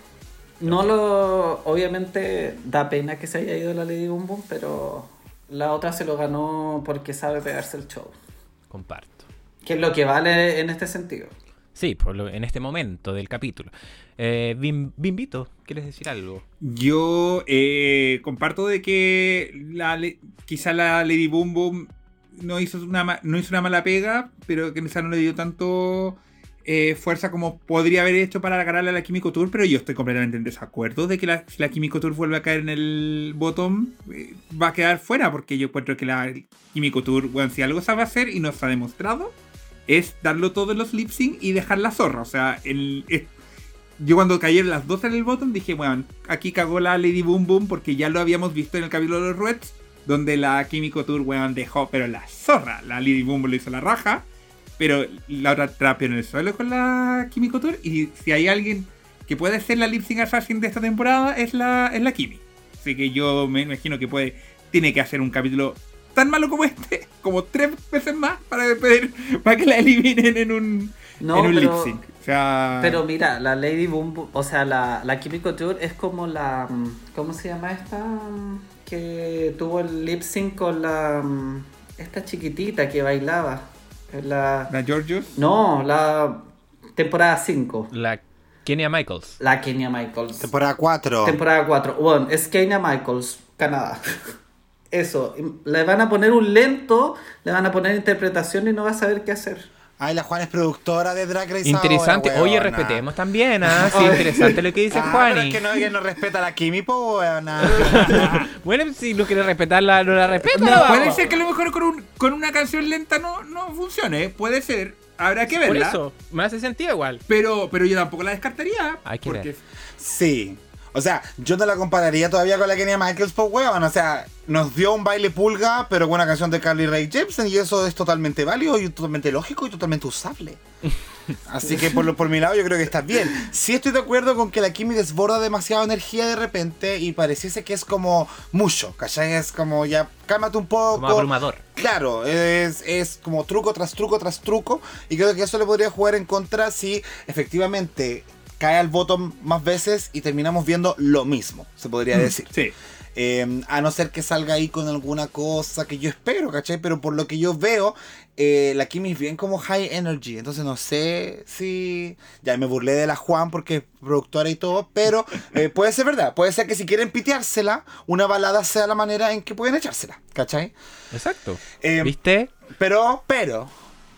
S5: No lo. Obviamente da pena que se haya ido la Lady Boom Boom, pero la otra se lo ganó porque sabe pegarse el show.
S2: Comparto.
S5: Que es lo que vale en este sentido.
S2: Sí, por lo- en este momento del capítulo. Eh, Bim- Bimbito, ¿quieres decir algo?
S4: Yo eh, comparto de que la, le- quizá la Lady Boom Boom no hizo una, ma- no hizo una mala pega, pero que quizá no le dio tanto eh, fuerza como podría haber hecho para ganarle a la Kimiko Tour, pero yo estoy completamente en desacuerdo de que la, si la Kimiko Tour vuelve a caer en el bottom, eh, va a quedar fuera, porque yo encuentro que la Kimiko Tour, bueno, si algo sabe hacer y nos ha demostrado, es darlo todo en los lip sync y dejar la zorra. O sea, el, yo cuando cayeron las dos en el bottom dije, bueno, aquí cagó la Lady Boom Boom porque ya lo habíamos visto en el capítulo de los Reds, donde la Kimiko Tour, weón, dejó, pero la zorra. La Lady Boom Boom le hizo la raja, pero la otra trapeó en el suelo con la Kimiko Tour. Y si hay alguien que puede ser la lip sync assassin de esta temporada, es la, es la Kimi. Así que yo me imagino que puede, tiene que hacer un capítulo tan malo como este, como tres veces más, para, poder, para que la eliminen en un,
S5: No,
S4: en un
S5: pero-
S4: lip sync. O sea,
S5: Pero mira, la Lady Boom o sea, la, la Kimiko Tour es como la. ¿Cómo se llama esta? Que tuvo el lip sync con la. Esta chiquitita que bailaba. La,
S4: la Georgios.
S5: no, la temporada 5.
S2: La Kenya Michaels.
S5: La Kenya Michaels.
S3: Temporada 4.
S5: Temporada 4. Bueno, es Kenya Michaels, Canadá. Eso, le van a poner un lento, le van a poner interpretación y no va a saber qué hacer.
S3: Ay, la Juan es productora de Drag Race
S2: Interesante.
S3: ahora,
S2: Oye, respetemos también, ¿ah? Sí, interesante lo que dice
S3: Ah, pero
S2: Juani.
S3: es que no, no respeta a la Kimi, po, weona.
S2: Bueno, si no quiere respetarla, no la respeta.
S4: No, puede ser que a lo mejor con, un- con una canción lenta no, no funcione. Puede ser. Habrá que
S2: Por
S4: verla.
S2: eso, me hace sentido igual.
S4: Pero, pero yo tampoco la descartaría.
S2: Hay que
S4: porque
S2: ver.
S3: Sí. O sea, yo no la compararía todavía con la Kenia Michaels, pues weón. O sea, nos dio un baile pulga, pero con una canción de Carly Rae Jepsen y eso es totalmente válido y totalmente lógico y totalmente usable. Así que por, lo- por mi lado yo creo que está bien. Sí estoy de acuerdo con que la Kimi desborda demasiada energía de repente y pareciese que es como mucho, ¿cachai? Es como ya, cálmate un poco.
S2: Como abrumador.
S3: Claro, es, es como truco tras truco tras truco. Y creo que eso le podría jugar en contra si efectivamente cae al bottom más veces y terminamos viendo lo mismo, se podría decir.
S4: Sí.
S3: Eh, a no ser que salga ahí con alguna cosa que yo espero, ¿cachai? Pero por lo que yo veo, eh, la Kimi es bien como high energy. Entonces no sé si. Ya me burlé de la Juan porque es productora y todo, pero eh, puede ser verdad. Puede ser que si quieren piteársela, una balada sea la manera en que pueden echársela, ¿cachai?
S2: Exacto.
S3: Eh,
S2: ¿Viste?
S3: Pero, pero,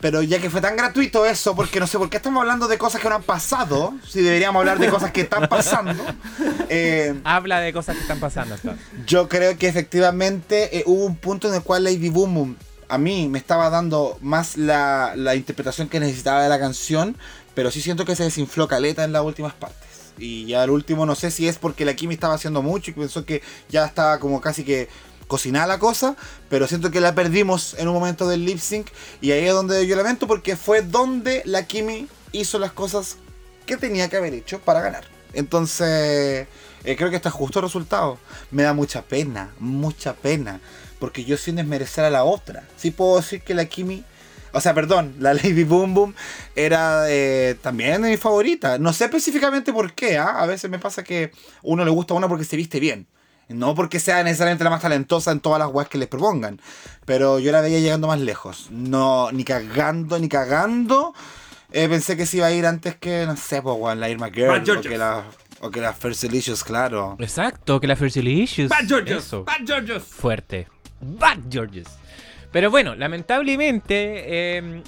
S3: pero ya que fue tan gratuito eso, porque no sé por qué estamos hablando de cosas que no han pasado, si deberíamos hablar de cosas que están pasando. eh,
S2: Habla de cosas que están pasando. entonces.
S3: yo creo que efectivamente eh, hubo un punto en el cual Lady Boom Boom a mí me estaba dando más la, la interpretación que necesitaba de la canción, pero sí siento que se desinfló caleta en las últimas partes. Y ya al último no sé si es porque la Kimi estaba haciendo mucho y pensó que ya estaba como casi que cocinada la cosa, pero siento que la perdimos en un momento del lip sync y ahí es donde yo lamento porque fue donde la Kimi hizo las cosas que tenía que haber hecho para ganar. Entonces, eh, creo que está justo el resultado. Me da mucha pena, mucha pena, porque yo sin desmerecer a la otra. Sí puedo decir que la Kimi, o sea, perdón, la Lady Boom Boom era eh, también mi favorita. No sé específicamente por qué, ¿ah? a veces me pasa que uno le gusta a una porque se viste bien. No porque sea necesariamente la más talentosa en todas las weas que les propongan. Pero yo la veía llegando más lejos. No, ni cagando, ni cagando. Eh, pensé que se iba a ir antes que, no sé, pues, weón, la Irma Girl. O que la, o que la First Delicious, claro.
S2: Exacto, que la Fertilicious.
S4: Bad Georges.
S2: Eso.
S4: Bad Georges.
S2: Fuerte. Bad Georges. Pero bueno, lamentablemente, eh,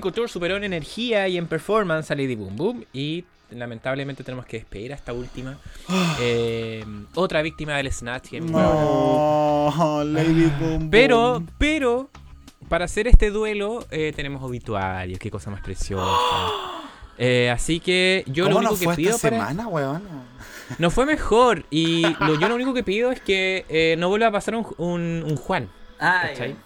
S2: Couture superó en energía y en performance a Lady Boom Boom. Y lamentablemente tenemos que despedir a esta última. eh, otra víctima del Snatch Game.
S3: No, Lady Boom Boom.
S2: Pero, pero, para hacer este duelo eh, tenemos obituarios, qué cosa más preciosa. Eh, así que yo lo
S3: ¿Cómo
S2: único que pido
S3: esta
S2: para...
S3: semana, weón?
S2: No fue mejor y lo, yo lo único que pido es que eh, no vuelva a pasar un, un- un Juan.
S5: Ay,
S2: ¿cachai?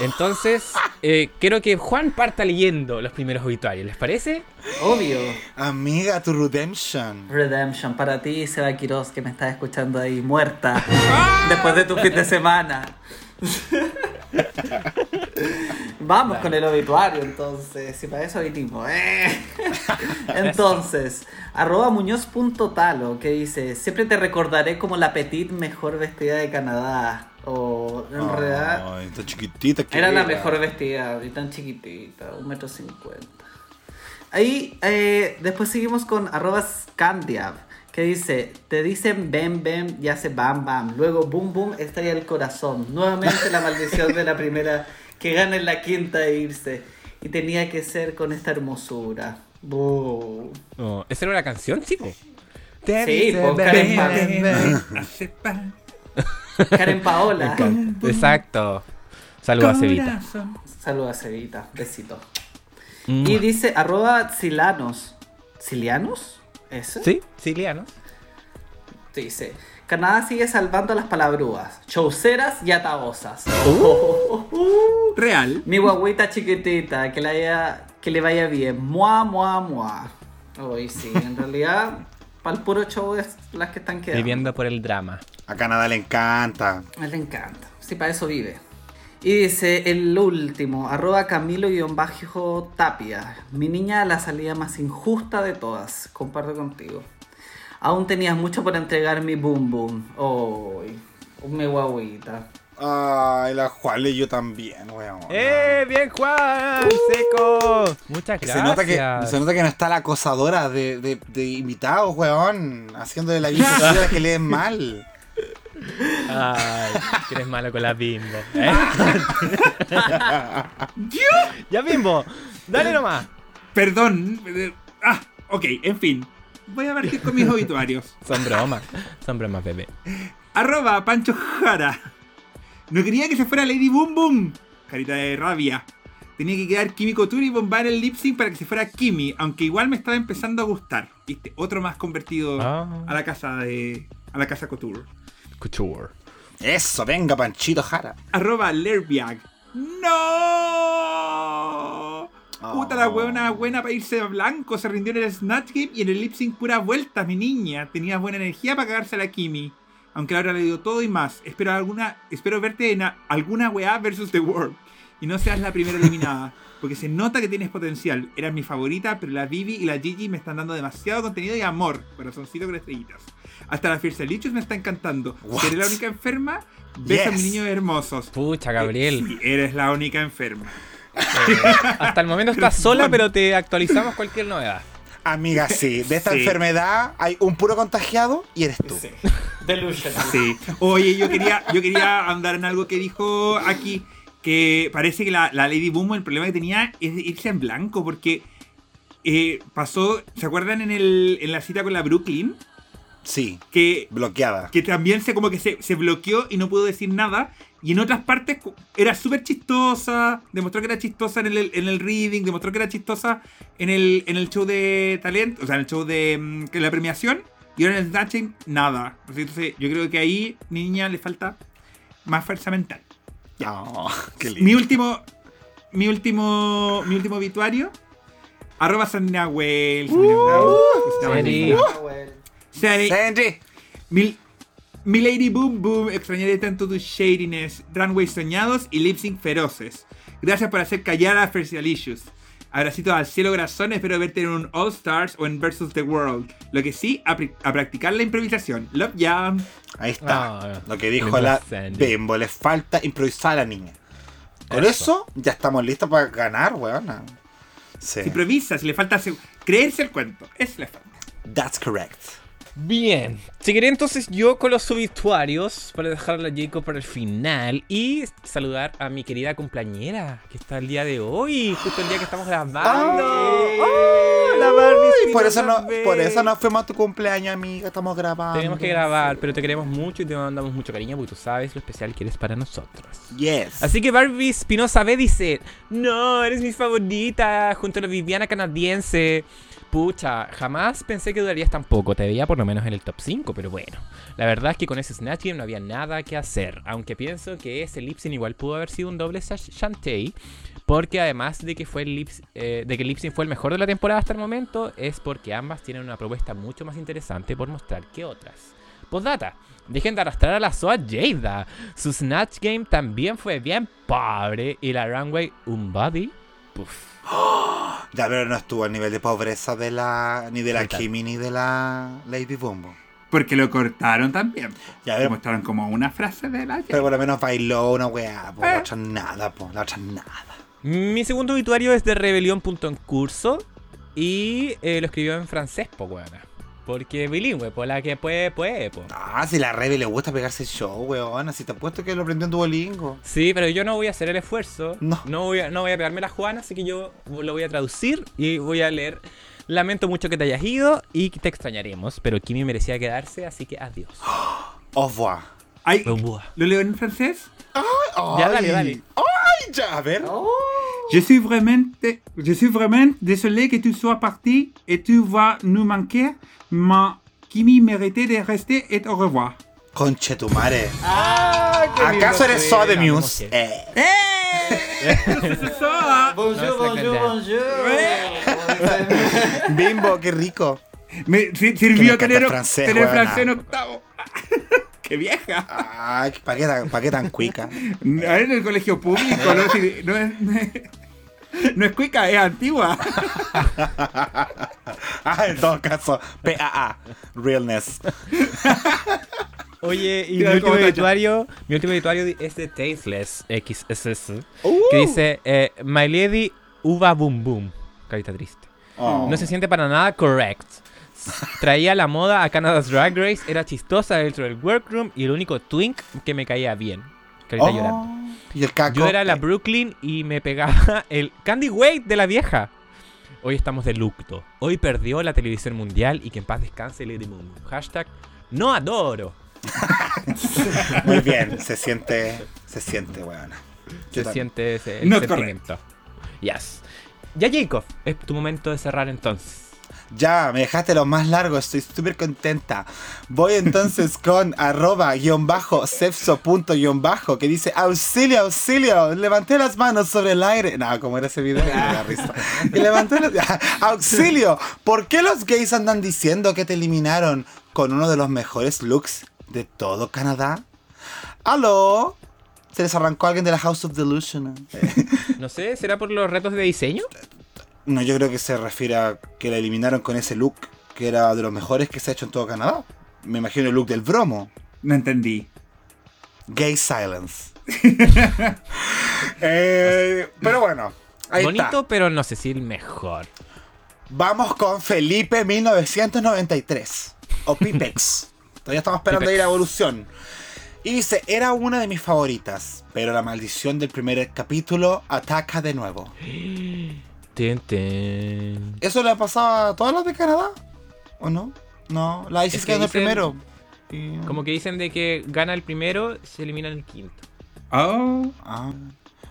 S2: Entonces, eh, quiero que Juan parta leyendo los primeros obituarios, ¿les parece?
S5: obvio.
S3: Amiga, tu redemption.
S5: Redemption para ti, Seba Quiroz, que me estás escuchando ahí muerta después de tu fin de semana. Vamos con el obituario, entonces, si para eso vinimos. ¿eh? Entonces, arroba muñoz.talo, que dice, siempre te recordaré como la petit mejor vestida de Canadá. O en realidad
S3: Ay, tan chiquitita que
S5: era la mejor vestida y tan chiquitita, un metro cincuenta. Ahí, eh, después seguimos con arroba Scandiab, que dice, te dicen bem bem y hace bam bam, luego boom boom estalla el corazón, nuevamente la maldición de la primera, que gana en la quinta e irse, y tenía que ser con esta hermosura.
S2: No, ¿Esa era una canción, chico?
S5: Sí, pues, Karen, Paola.
S2: Exacto. Saludos a Cevita.
S5: Saludos a Cevita, besito.
S2: Mm.
S5: Y dice arroba Silanos. ¿Silianos? ¿Ese?
S2: ¿Sí? Silianos.
S5: Dice, Canadá sigue salvando a las palabrúas, chauceras y atabosas.
S4: Real.
S5: Mi guagüita chiquitita, que le, haya, que le vaya bien. Mua, mua, mua. Hoy sí, en realidad, para el puro show es las que están quedando.
S2: Viviendo por el drama.
S3: A Canadá le encanta.
S5: A él le encanta. Sí, para eso vive. Y dice el último, arroba Camilo-Tapia. Mi niña, la salida más injusta de todas. Comparto contigo. Aún tenías mucho por entregar mi boom boom. Oh, mi guaguita.
S3: Ay, la Juan yo también, weón.
S2: ¡Eh! ¡Bien, Juan! ¡Seco! Muchas gracias.
S3: Se nota, que, se nota que no está la acosadora de, de, de invitados, weón. Haciéndole la vida imposible a que leen mal.
S2: Ay, que eres malo con la bimbo. ¿eh? ya, bimbo. Dale nomás.
S4: Perdón. eh, Ah, ok, en fin. Voy a partir con mis obituarios.
S2: Son bromas. Son bromas, bebé.
S4: Arroba Pancho Jara. No quería que se fuera Lady Boom Boom. Carita de rabia. tenía que quedar Kimi Couture y Bombay en el lip sync para que se fuera Kimi, aunque igual me estaba empezando a gustar. ¿Viste? Otro más convertido
S2: Ah.
S4: a la casa de. a la casa Couture.
S2: Couture.
S3: Eso, venga, Panchito Jara.
S4: Arroba Lerbiag. ¡No! Puta la
S3: Oh.
S4: huevona buena para irse a blanco. Se rindió en el Snatch Game y en el lip sync pura vuelta, mi niña. Tenías buena energía para cagarse a la Kimi. Aunque ahora le dio todo y más. Espero alguna. Espero verte en a- alguna weá versus The World. Y no seas la primera eliminada. Porque se nota que tienes potencial. Eras mi favorita, pero la Vivi y la Gigi me están dando demasiado contenido y amor. Corazoncito con estrellitas. Hasta la Fierce Lichus me está encantando.
S3: What?
S4: ¿Seré la única enferma? Besos,
S3: Yes.
S4: mis niños hermosos.
S2: Pucha, Gabriel.
S4: Sí, eres la única enferma.
S2: Hasta el momento estás sola, pero te actualizamos cualquier novedad.
S3: Amiga, sí. De esta
S4: Sí.
S3: enfermedad hay un puro contagiado y eres tú.
S5: Sí. Delusional.
S4: Sí. Oye, yo quería, yo quería andar en algo que dijo aquí. Que parece que la, la Lady Boom el problema que tenía es irse en blanco. Porque eh, pasó. ¿Se acuerdan en, el, en la cita con la Brooklyn?
S3: Sí.
S4: Que,
S3: Bloqueada.
S4: que también se como que se, se bloqueó y no pudo decir nada. Y en otras partes era súper chistosa. Demostró que era chistosa en el, en el reading. Demostró que era chistosa en el, en el show de talento. O sea, en el show de mm, la premiación. Y ahora en el Snatching, nada. Entonces, yo creo que ahí, niña, le falta más fuerza mental.
S3: Oh, qué
S4: Mi
S3: lindo.
S4: último. Mi último. Mi último obituario. Arroba
S5: bueno.
S4: Seri.
S3: Sandy.
S4: Mi, mi Lady Boom Boom, extrañaré tanto tu shadiness, runways soñados y lip sync feroces. Gracias por hacer callar a Fercialicious. Abracitos al cielo corazón, espero verte en un All Stars o en Versus the World. Lo que sí, a, practicar la improvisación. Love ya.
S3: Ahí está.
S2: Ah,
S3: Lo que dijo la. Bimbo. Le falta improvisar a la niña. Con
S2: Eso.
S3: eso, ya estamos listos para ganar, weona. Sí.
S4: Si improvisa, si le falta se- creerse el cuento. Eso le falta.
S3: That's correct.
S2: Bien, seguiré entonces yo con los obituarios para dejarla a Jacob para el final y saludar a mi querida cumpleañera que está el día de hoy, justo el día que estamos grabando. ¡Oh, la Barbie
S3: Ay, por eso no, por eso no fuimos a tu cumpleaños, amiga. Estamos grabando.
S2: Tenemos que grabar, pero te queremos mucho y te mandamos mucho cariño porque tú sabes lo especial que eres para nosotros.
S3: Yes.
S2: Así que Barbie Espinosa B dice, no, eres mi favorita, junto a la Viviana canadiense. Pucha, jamás pensé que durarías tan poco, te veía por lo menos en el top 5, pero bueno. La verdad es que con ese Snatch Game no había nada que hacer, aunque pienso que ese lip sync igual pudo haber sido un doble Shantae, porque además de que fue el lip, eh, de que el lip sync fue el mejor de la temporada hasta el momento, es porque ambas tienen una propuesta mucho más interesante por mostrar que otras. Postdata, dejen de arrastrar a la SOA Jada. Su Snatch Game también fue bien pobre y la runway un body.
S3: Ya, pero no estuvo al nivel de pobreza de la ni de la. Kimi ni de la Lady Bombo.
S4: Porque lo cortaron también.
S3: Ya, pero,
S4: mostraron como una frase de la
S3: pero por lo menos bailó una weá. Pues
S4: Eh.
S3: la otra nada, pues la otra nada.
S2: Mi segundo obituario es de rebelión.encurso y eh, lo escribió en francés, po, weona. Porque bilingüe, por la que puede, puede, po.
S3: Ah, si la Rebe le gusta pegarse el show, weón. Si te apuesto que lo aprendió en Duolingo.
S2: Sí, pero yo no voy a hacer el esfuerzo.
S3: No.
S2: voy a, no voy a pegarme la Juana, así que yo lo voy a traducir y voy a leer. Lamento mucho que te hayas ido y te extrañaremos, pero Kimi merecía quedarse, así que adiós.
S3: Au revoir.
S4: Ay,
S2: Au revoir.
S4: ¿Lo leo en francés?
S2: Ya,
S3: Ay.
S2: dale, dale.
S3: Ay, ya, a ver.
S4: Je suis vraiment, je suis vraiment désolé que tu sois parti et tu vas nous manquer, mais Kimi méritait de rester et au revoir.
S3: Conche tu madre.
S5: Ah,
S3: ¿Acaso eres So de Muse?
S2: emoción.
S3: Eh.
S5: Bonjour,
S2: No,
S5: bonjour, bonjour.
S3: Bimbo, qué rico.
S4: Me si-
S3: Que
S4: sirvió
S3: me
S4: tener,
S3: francés,
S4: tener francés en octavo. ¡Qué vieja!
S3: Ay, ¿para qué, tan- pa' qué tan cuica?
S4: A ver, en el colegio público, ¿no? Si- no es, no es, no es cuica, es antigua.
S3: Ah, en todo caso, PAA, realness.
S2: Oye, y mi último obituario, mi último obituario es de Tasteless XSS,
S3: Uh.
S2: que dice eh, My Lady Uva Boom Boom. Carita triste.
S3: Oh.
S2: No se siente para nada correct. Traía la moda a Canada's Drag Race, era chistosa dentro del workroom y el único twink que me caía bien.
S3: Oh,
S2: llorando.
S3: Y el caco.
S2: Yo era la
S3: eh,
S2: Brooklyn y me pegaba el Candy Wade de la vieja. Hoy estamos de lucto. Hoy perdió la televisión mundial y que en paz descanse Lady Moon. Hashtag no adoro.
S3: Muy bien, se siente, se siente. Yo
S2: Se
S3: también.
S2: siente ese sentimiento. Yes. Ya, Jacob, es tu momento de cerrar entonces.
S3: Ya, me dejaste lo más largo, estoy súper contenta. Voy entonces con arroba guion bajo sepso punto guion bajo que dice auxilio, auxilio, levanté las manos sobre el aire. No, como era ese video, me da risa. Y levanté las... Auxilio, ¿por qué los gays andan diciendo que te eliminaron con uno de los mejores looks de todo Canadá? ¿Aló? ¿Se les arrancó alguien de la House of Delusion?
S2: No sé, ¿será por los retos de diseño?
S3: No, yo creo que se refiere a que la eliminaron con ese look que era de los mejores que se ha hecho en todo Canadá. Me imagino el look del bromo.
S4: No entendí.
S3: Gay silence. Eh, pero bueno, ahí
S2: Bonito,
S3: está.
S2: pero no sé si el mejor.
S3: Vamos con Felipe 1993. O Pipex. Todavía estamos esperando ahí la evolución. Y dice, era una de mis favoritas, pero la maldición del primer capítulo ataca de nuevo. ¿Eso le ha pasado a todas las de Canadá? ¿O no? No, la Isis
S2: Es que
S3: quedó en el primero. Y-
S2: Como que dicen de que gana el primero, se elimina el quinto.
S4: Oh,
S3: Ah,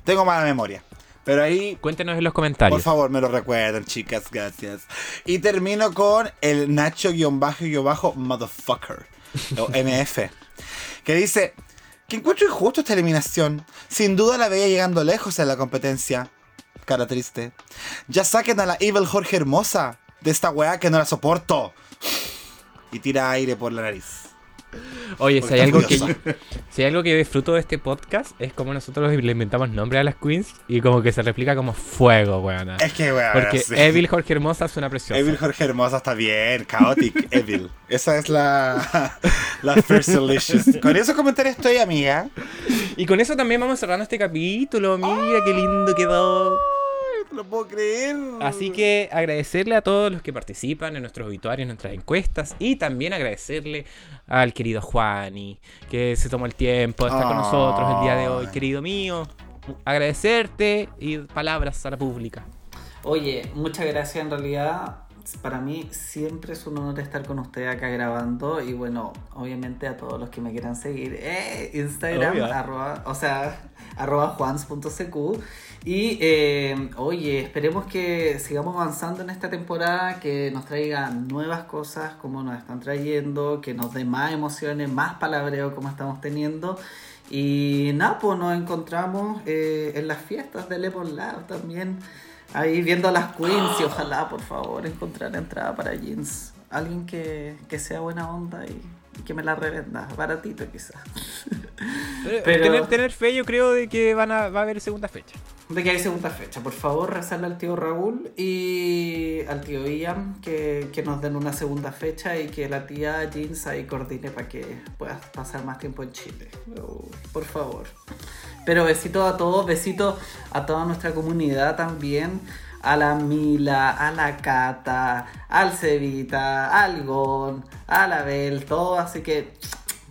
S3: tengo mala memoria. Pero ahí,
S2: Cuéntenos en los comentarios.
S3: por favor, me lo recuerden, chicas, gracias. Y termino con el Nacho-Motherfucker, o MF, que dice que encuentro injusto esta eliminación. Sin duda la veía llegando lejos en la competencia. Cara triste. Ya saquen a la Evil Jorge Hermosa de esta weá que no la soporto. Y tira aire por la nariz.
S2: Oye, si hay, algo que, si hay algo que disfruto de este podcast es como nosotros le inventamos nombre a las queens y como que se replica como fuego, weona.
S3: Es que weá.
S2: Porque
S3: sí.
S2: Evil Jorge Hermosa suena preciosa.
S3: Evil Jorge Hermosa está bien, Chaotic Evil. Esa es la, la First Delicious. Con esos comentarios estoy, amiga.
S2: Y con eso también vamos cerrando este capítulo. Mira qué lindo quedó.
S3: No lo puedo creer.
S2: Así que agradecerle a todos los que participan en nuestros obituarios, en nuestras encuestas y también agradecerle al querido Juani que se tomó el tiempo de estar con nosotros el día de hoy,
S3: Ay.
S2: querido mío. Agradecerte y palabras a la pública.
S5: Oye, muchas gracias en realidad. Para mí siempre es un honor estar con ustedes acá grabando y bueno, obviamente a todos los que me quieran seguir, eh, Instagram, arroba, o sea, arroba juans.cq y eh, oye, esperemos que sigamos avanzando en esta temporada, que nos traiga nuevas cosas como nos están trayendo, que nos dé más emociones, más palabreo como estamos teniendo. Y nada, pues nos encontramos eh, en las fiestas de Lemon Lab también. Ahí viendo a las queens y ojalá, por favor, encontrar entrada para jeans. Alguien que, que sea buena onda y, y que me la revenda. Baratito quizás.
S2: Pero,
S5: Pero-
S2: Tener, tener fe, yo creo de que van a, va a haber segunda fecha.
S5: De que hay segunda fecha. Por favor, rezarle al tío Raúl y al tío Ian que, que nos den una segunda fecha y que la tía Jeans ahí coordine para que puedas pasar más tiempo en Chile. Oh, por favor. Pero besito a todos, besito a toda nuestra comunidad también. A la Mila, a la Cata, al Cevita, al Gon, a la Bel, todo. Así que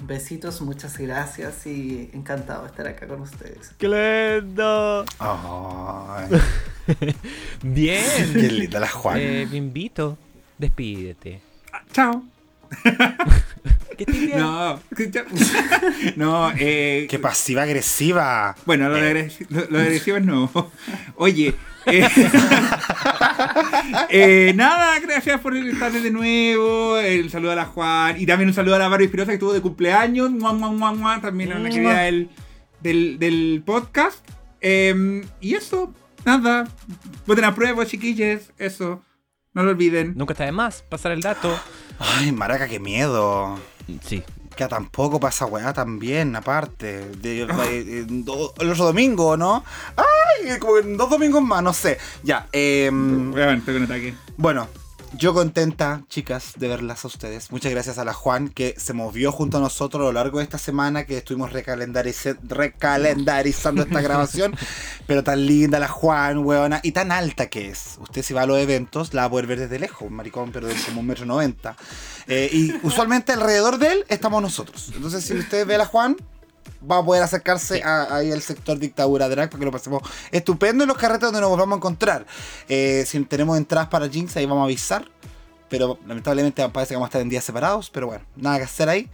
S5: besitos, muchas gracias y encantado de estar acá con ustedes.
S2: ¡Qué lindo!
S3: Ay,
S2: Bien.
S3: qué linda la Juan.
S2: Eh, me invito. Despídete.
S4: chao. No, no, eh,
S3: Qué pasiva agresiva.
S4: Bueno, lo de, agresi- lo- lo de agresivo no. Oye, eh, eh, nada, gracias por estar de nuevo. El saludo a la Juan y también un saludo a la Barbie Espirosa que estuvo de cumpleaños. Mua, mua, mua, mua, también a la querida del, del, del podcast. Eh, y eso, nada. Voten a prueba, chiquillos. Eso, no lo olviden.
S2: Nunca está de más pasar el dato.
S3: Ay, maraca, qué miedo.
S2: Sí.
S3: Que tampoco pasa weá también, aparte. De, en do- el otro domingo, ¿no? Ay, como en dos domingos más, no sé. Ya, eh,
S4: Bueno, estoy con ataque.
S3: Bueno, yo contenta, chicas, de verlas a ustedes. Muchas gracias a la Juan que se movió junto a nosotros a lo largo de esta semana que estuvimos recalendarizando esta grabación. Pero tan linda la Juan, weona, y tan alta que es. Usted si va a los eventos la va a poder ver desde lejos, un maricón, pero de como un metro noventa. Eh, y usualmente alrededor de él estamos nosotros. Entonces si usted ve a la Juan, va a poder acercarse a- ahí al sector dictadura drag para que lo pasemos estupendo en los carretes donde nos volvamos a encontrar. Eh, si tenemos entradas para jeans, ahí vamos a avisar. Pero lamentablemente parece que vamos a estar en días separados, pero bueno, nada que hacer ahí.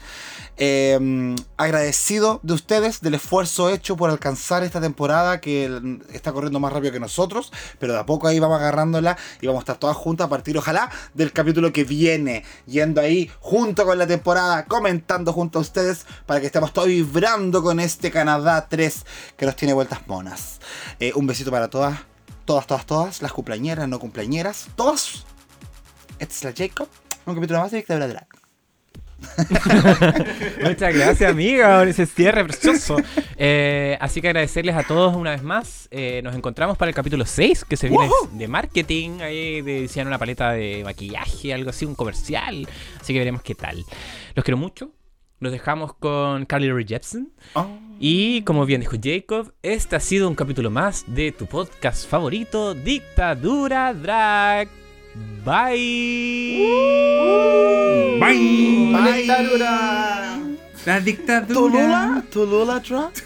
S3: Eh, agradecido de ustedes, del esfuerzo hecho por alcanzar esta temporada que está corriendo más rápido que nosotros, pero de a poco ahí vamos agarrándola y vamos a estar todas juntas a partir, ojalá, del capítulo que viene, yendo ahí junto con la temporada, comentando junto a ustedes para que estemos todos vibrando con este Canadá 3 que nos tiene vueltas monas. Eh, un besito para todas, todas, todas, todas, las cumpleañeras, no cumpleañeras, todas. Esta es la Jacob, un capítulo más de Dictadura Drag.
S2: Muchas gracias, amiga, por ese cierre precioso. Eh, así que agradecerles a todos una vez más. Eh, nos encontramos para el capítulo 6, que se viene de marketing. Ahí decían una paleta de maquillaje, algo así, un comercial. Así que veremos qué tal. Los quiero mucho. Nos dejamos con Carly Rae Jepsen.
S3: Oh.
S2: Y como bien dijo Jacob, este ha sido un capítulo más de tu podcast favorito, Dictadura Drag. Bye.
S4: Bye. La dictadura.
S6: La dictadura. Tolula. Tolula Trump.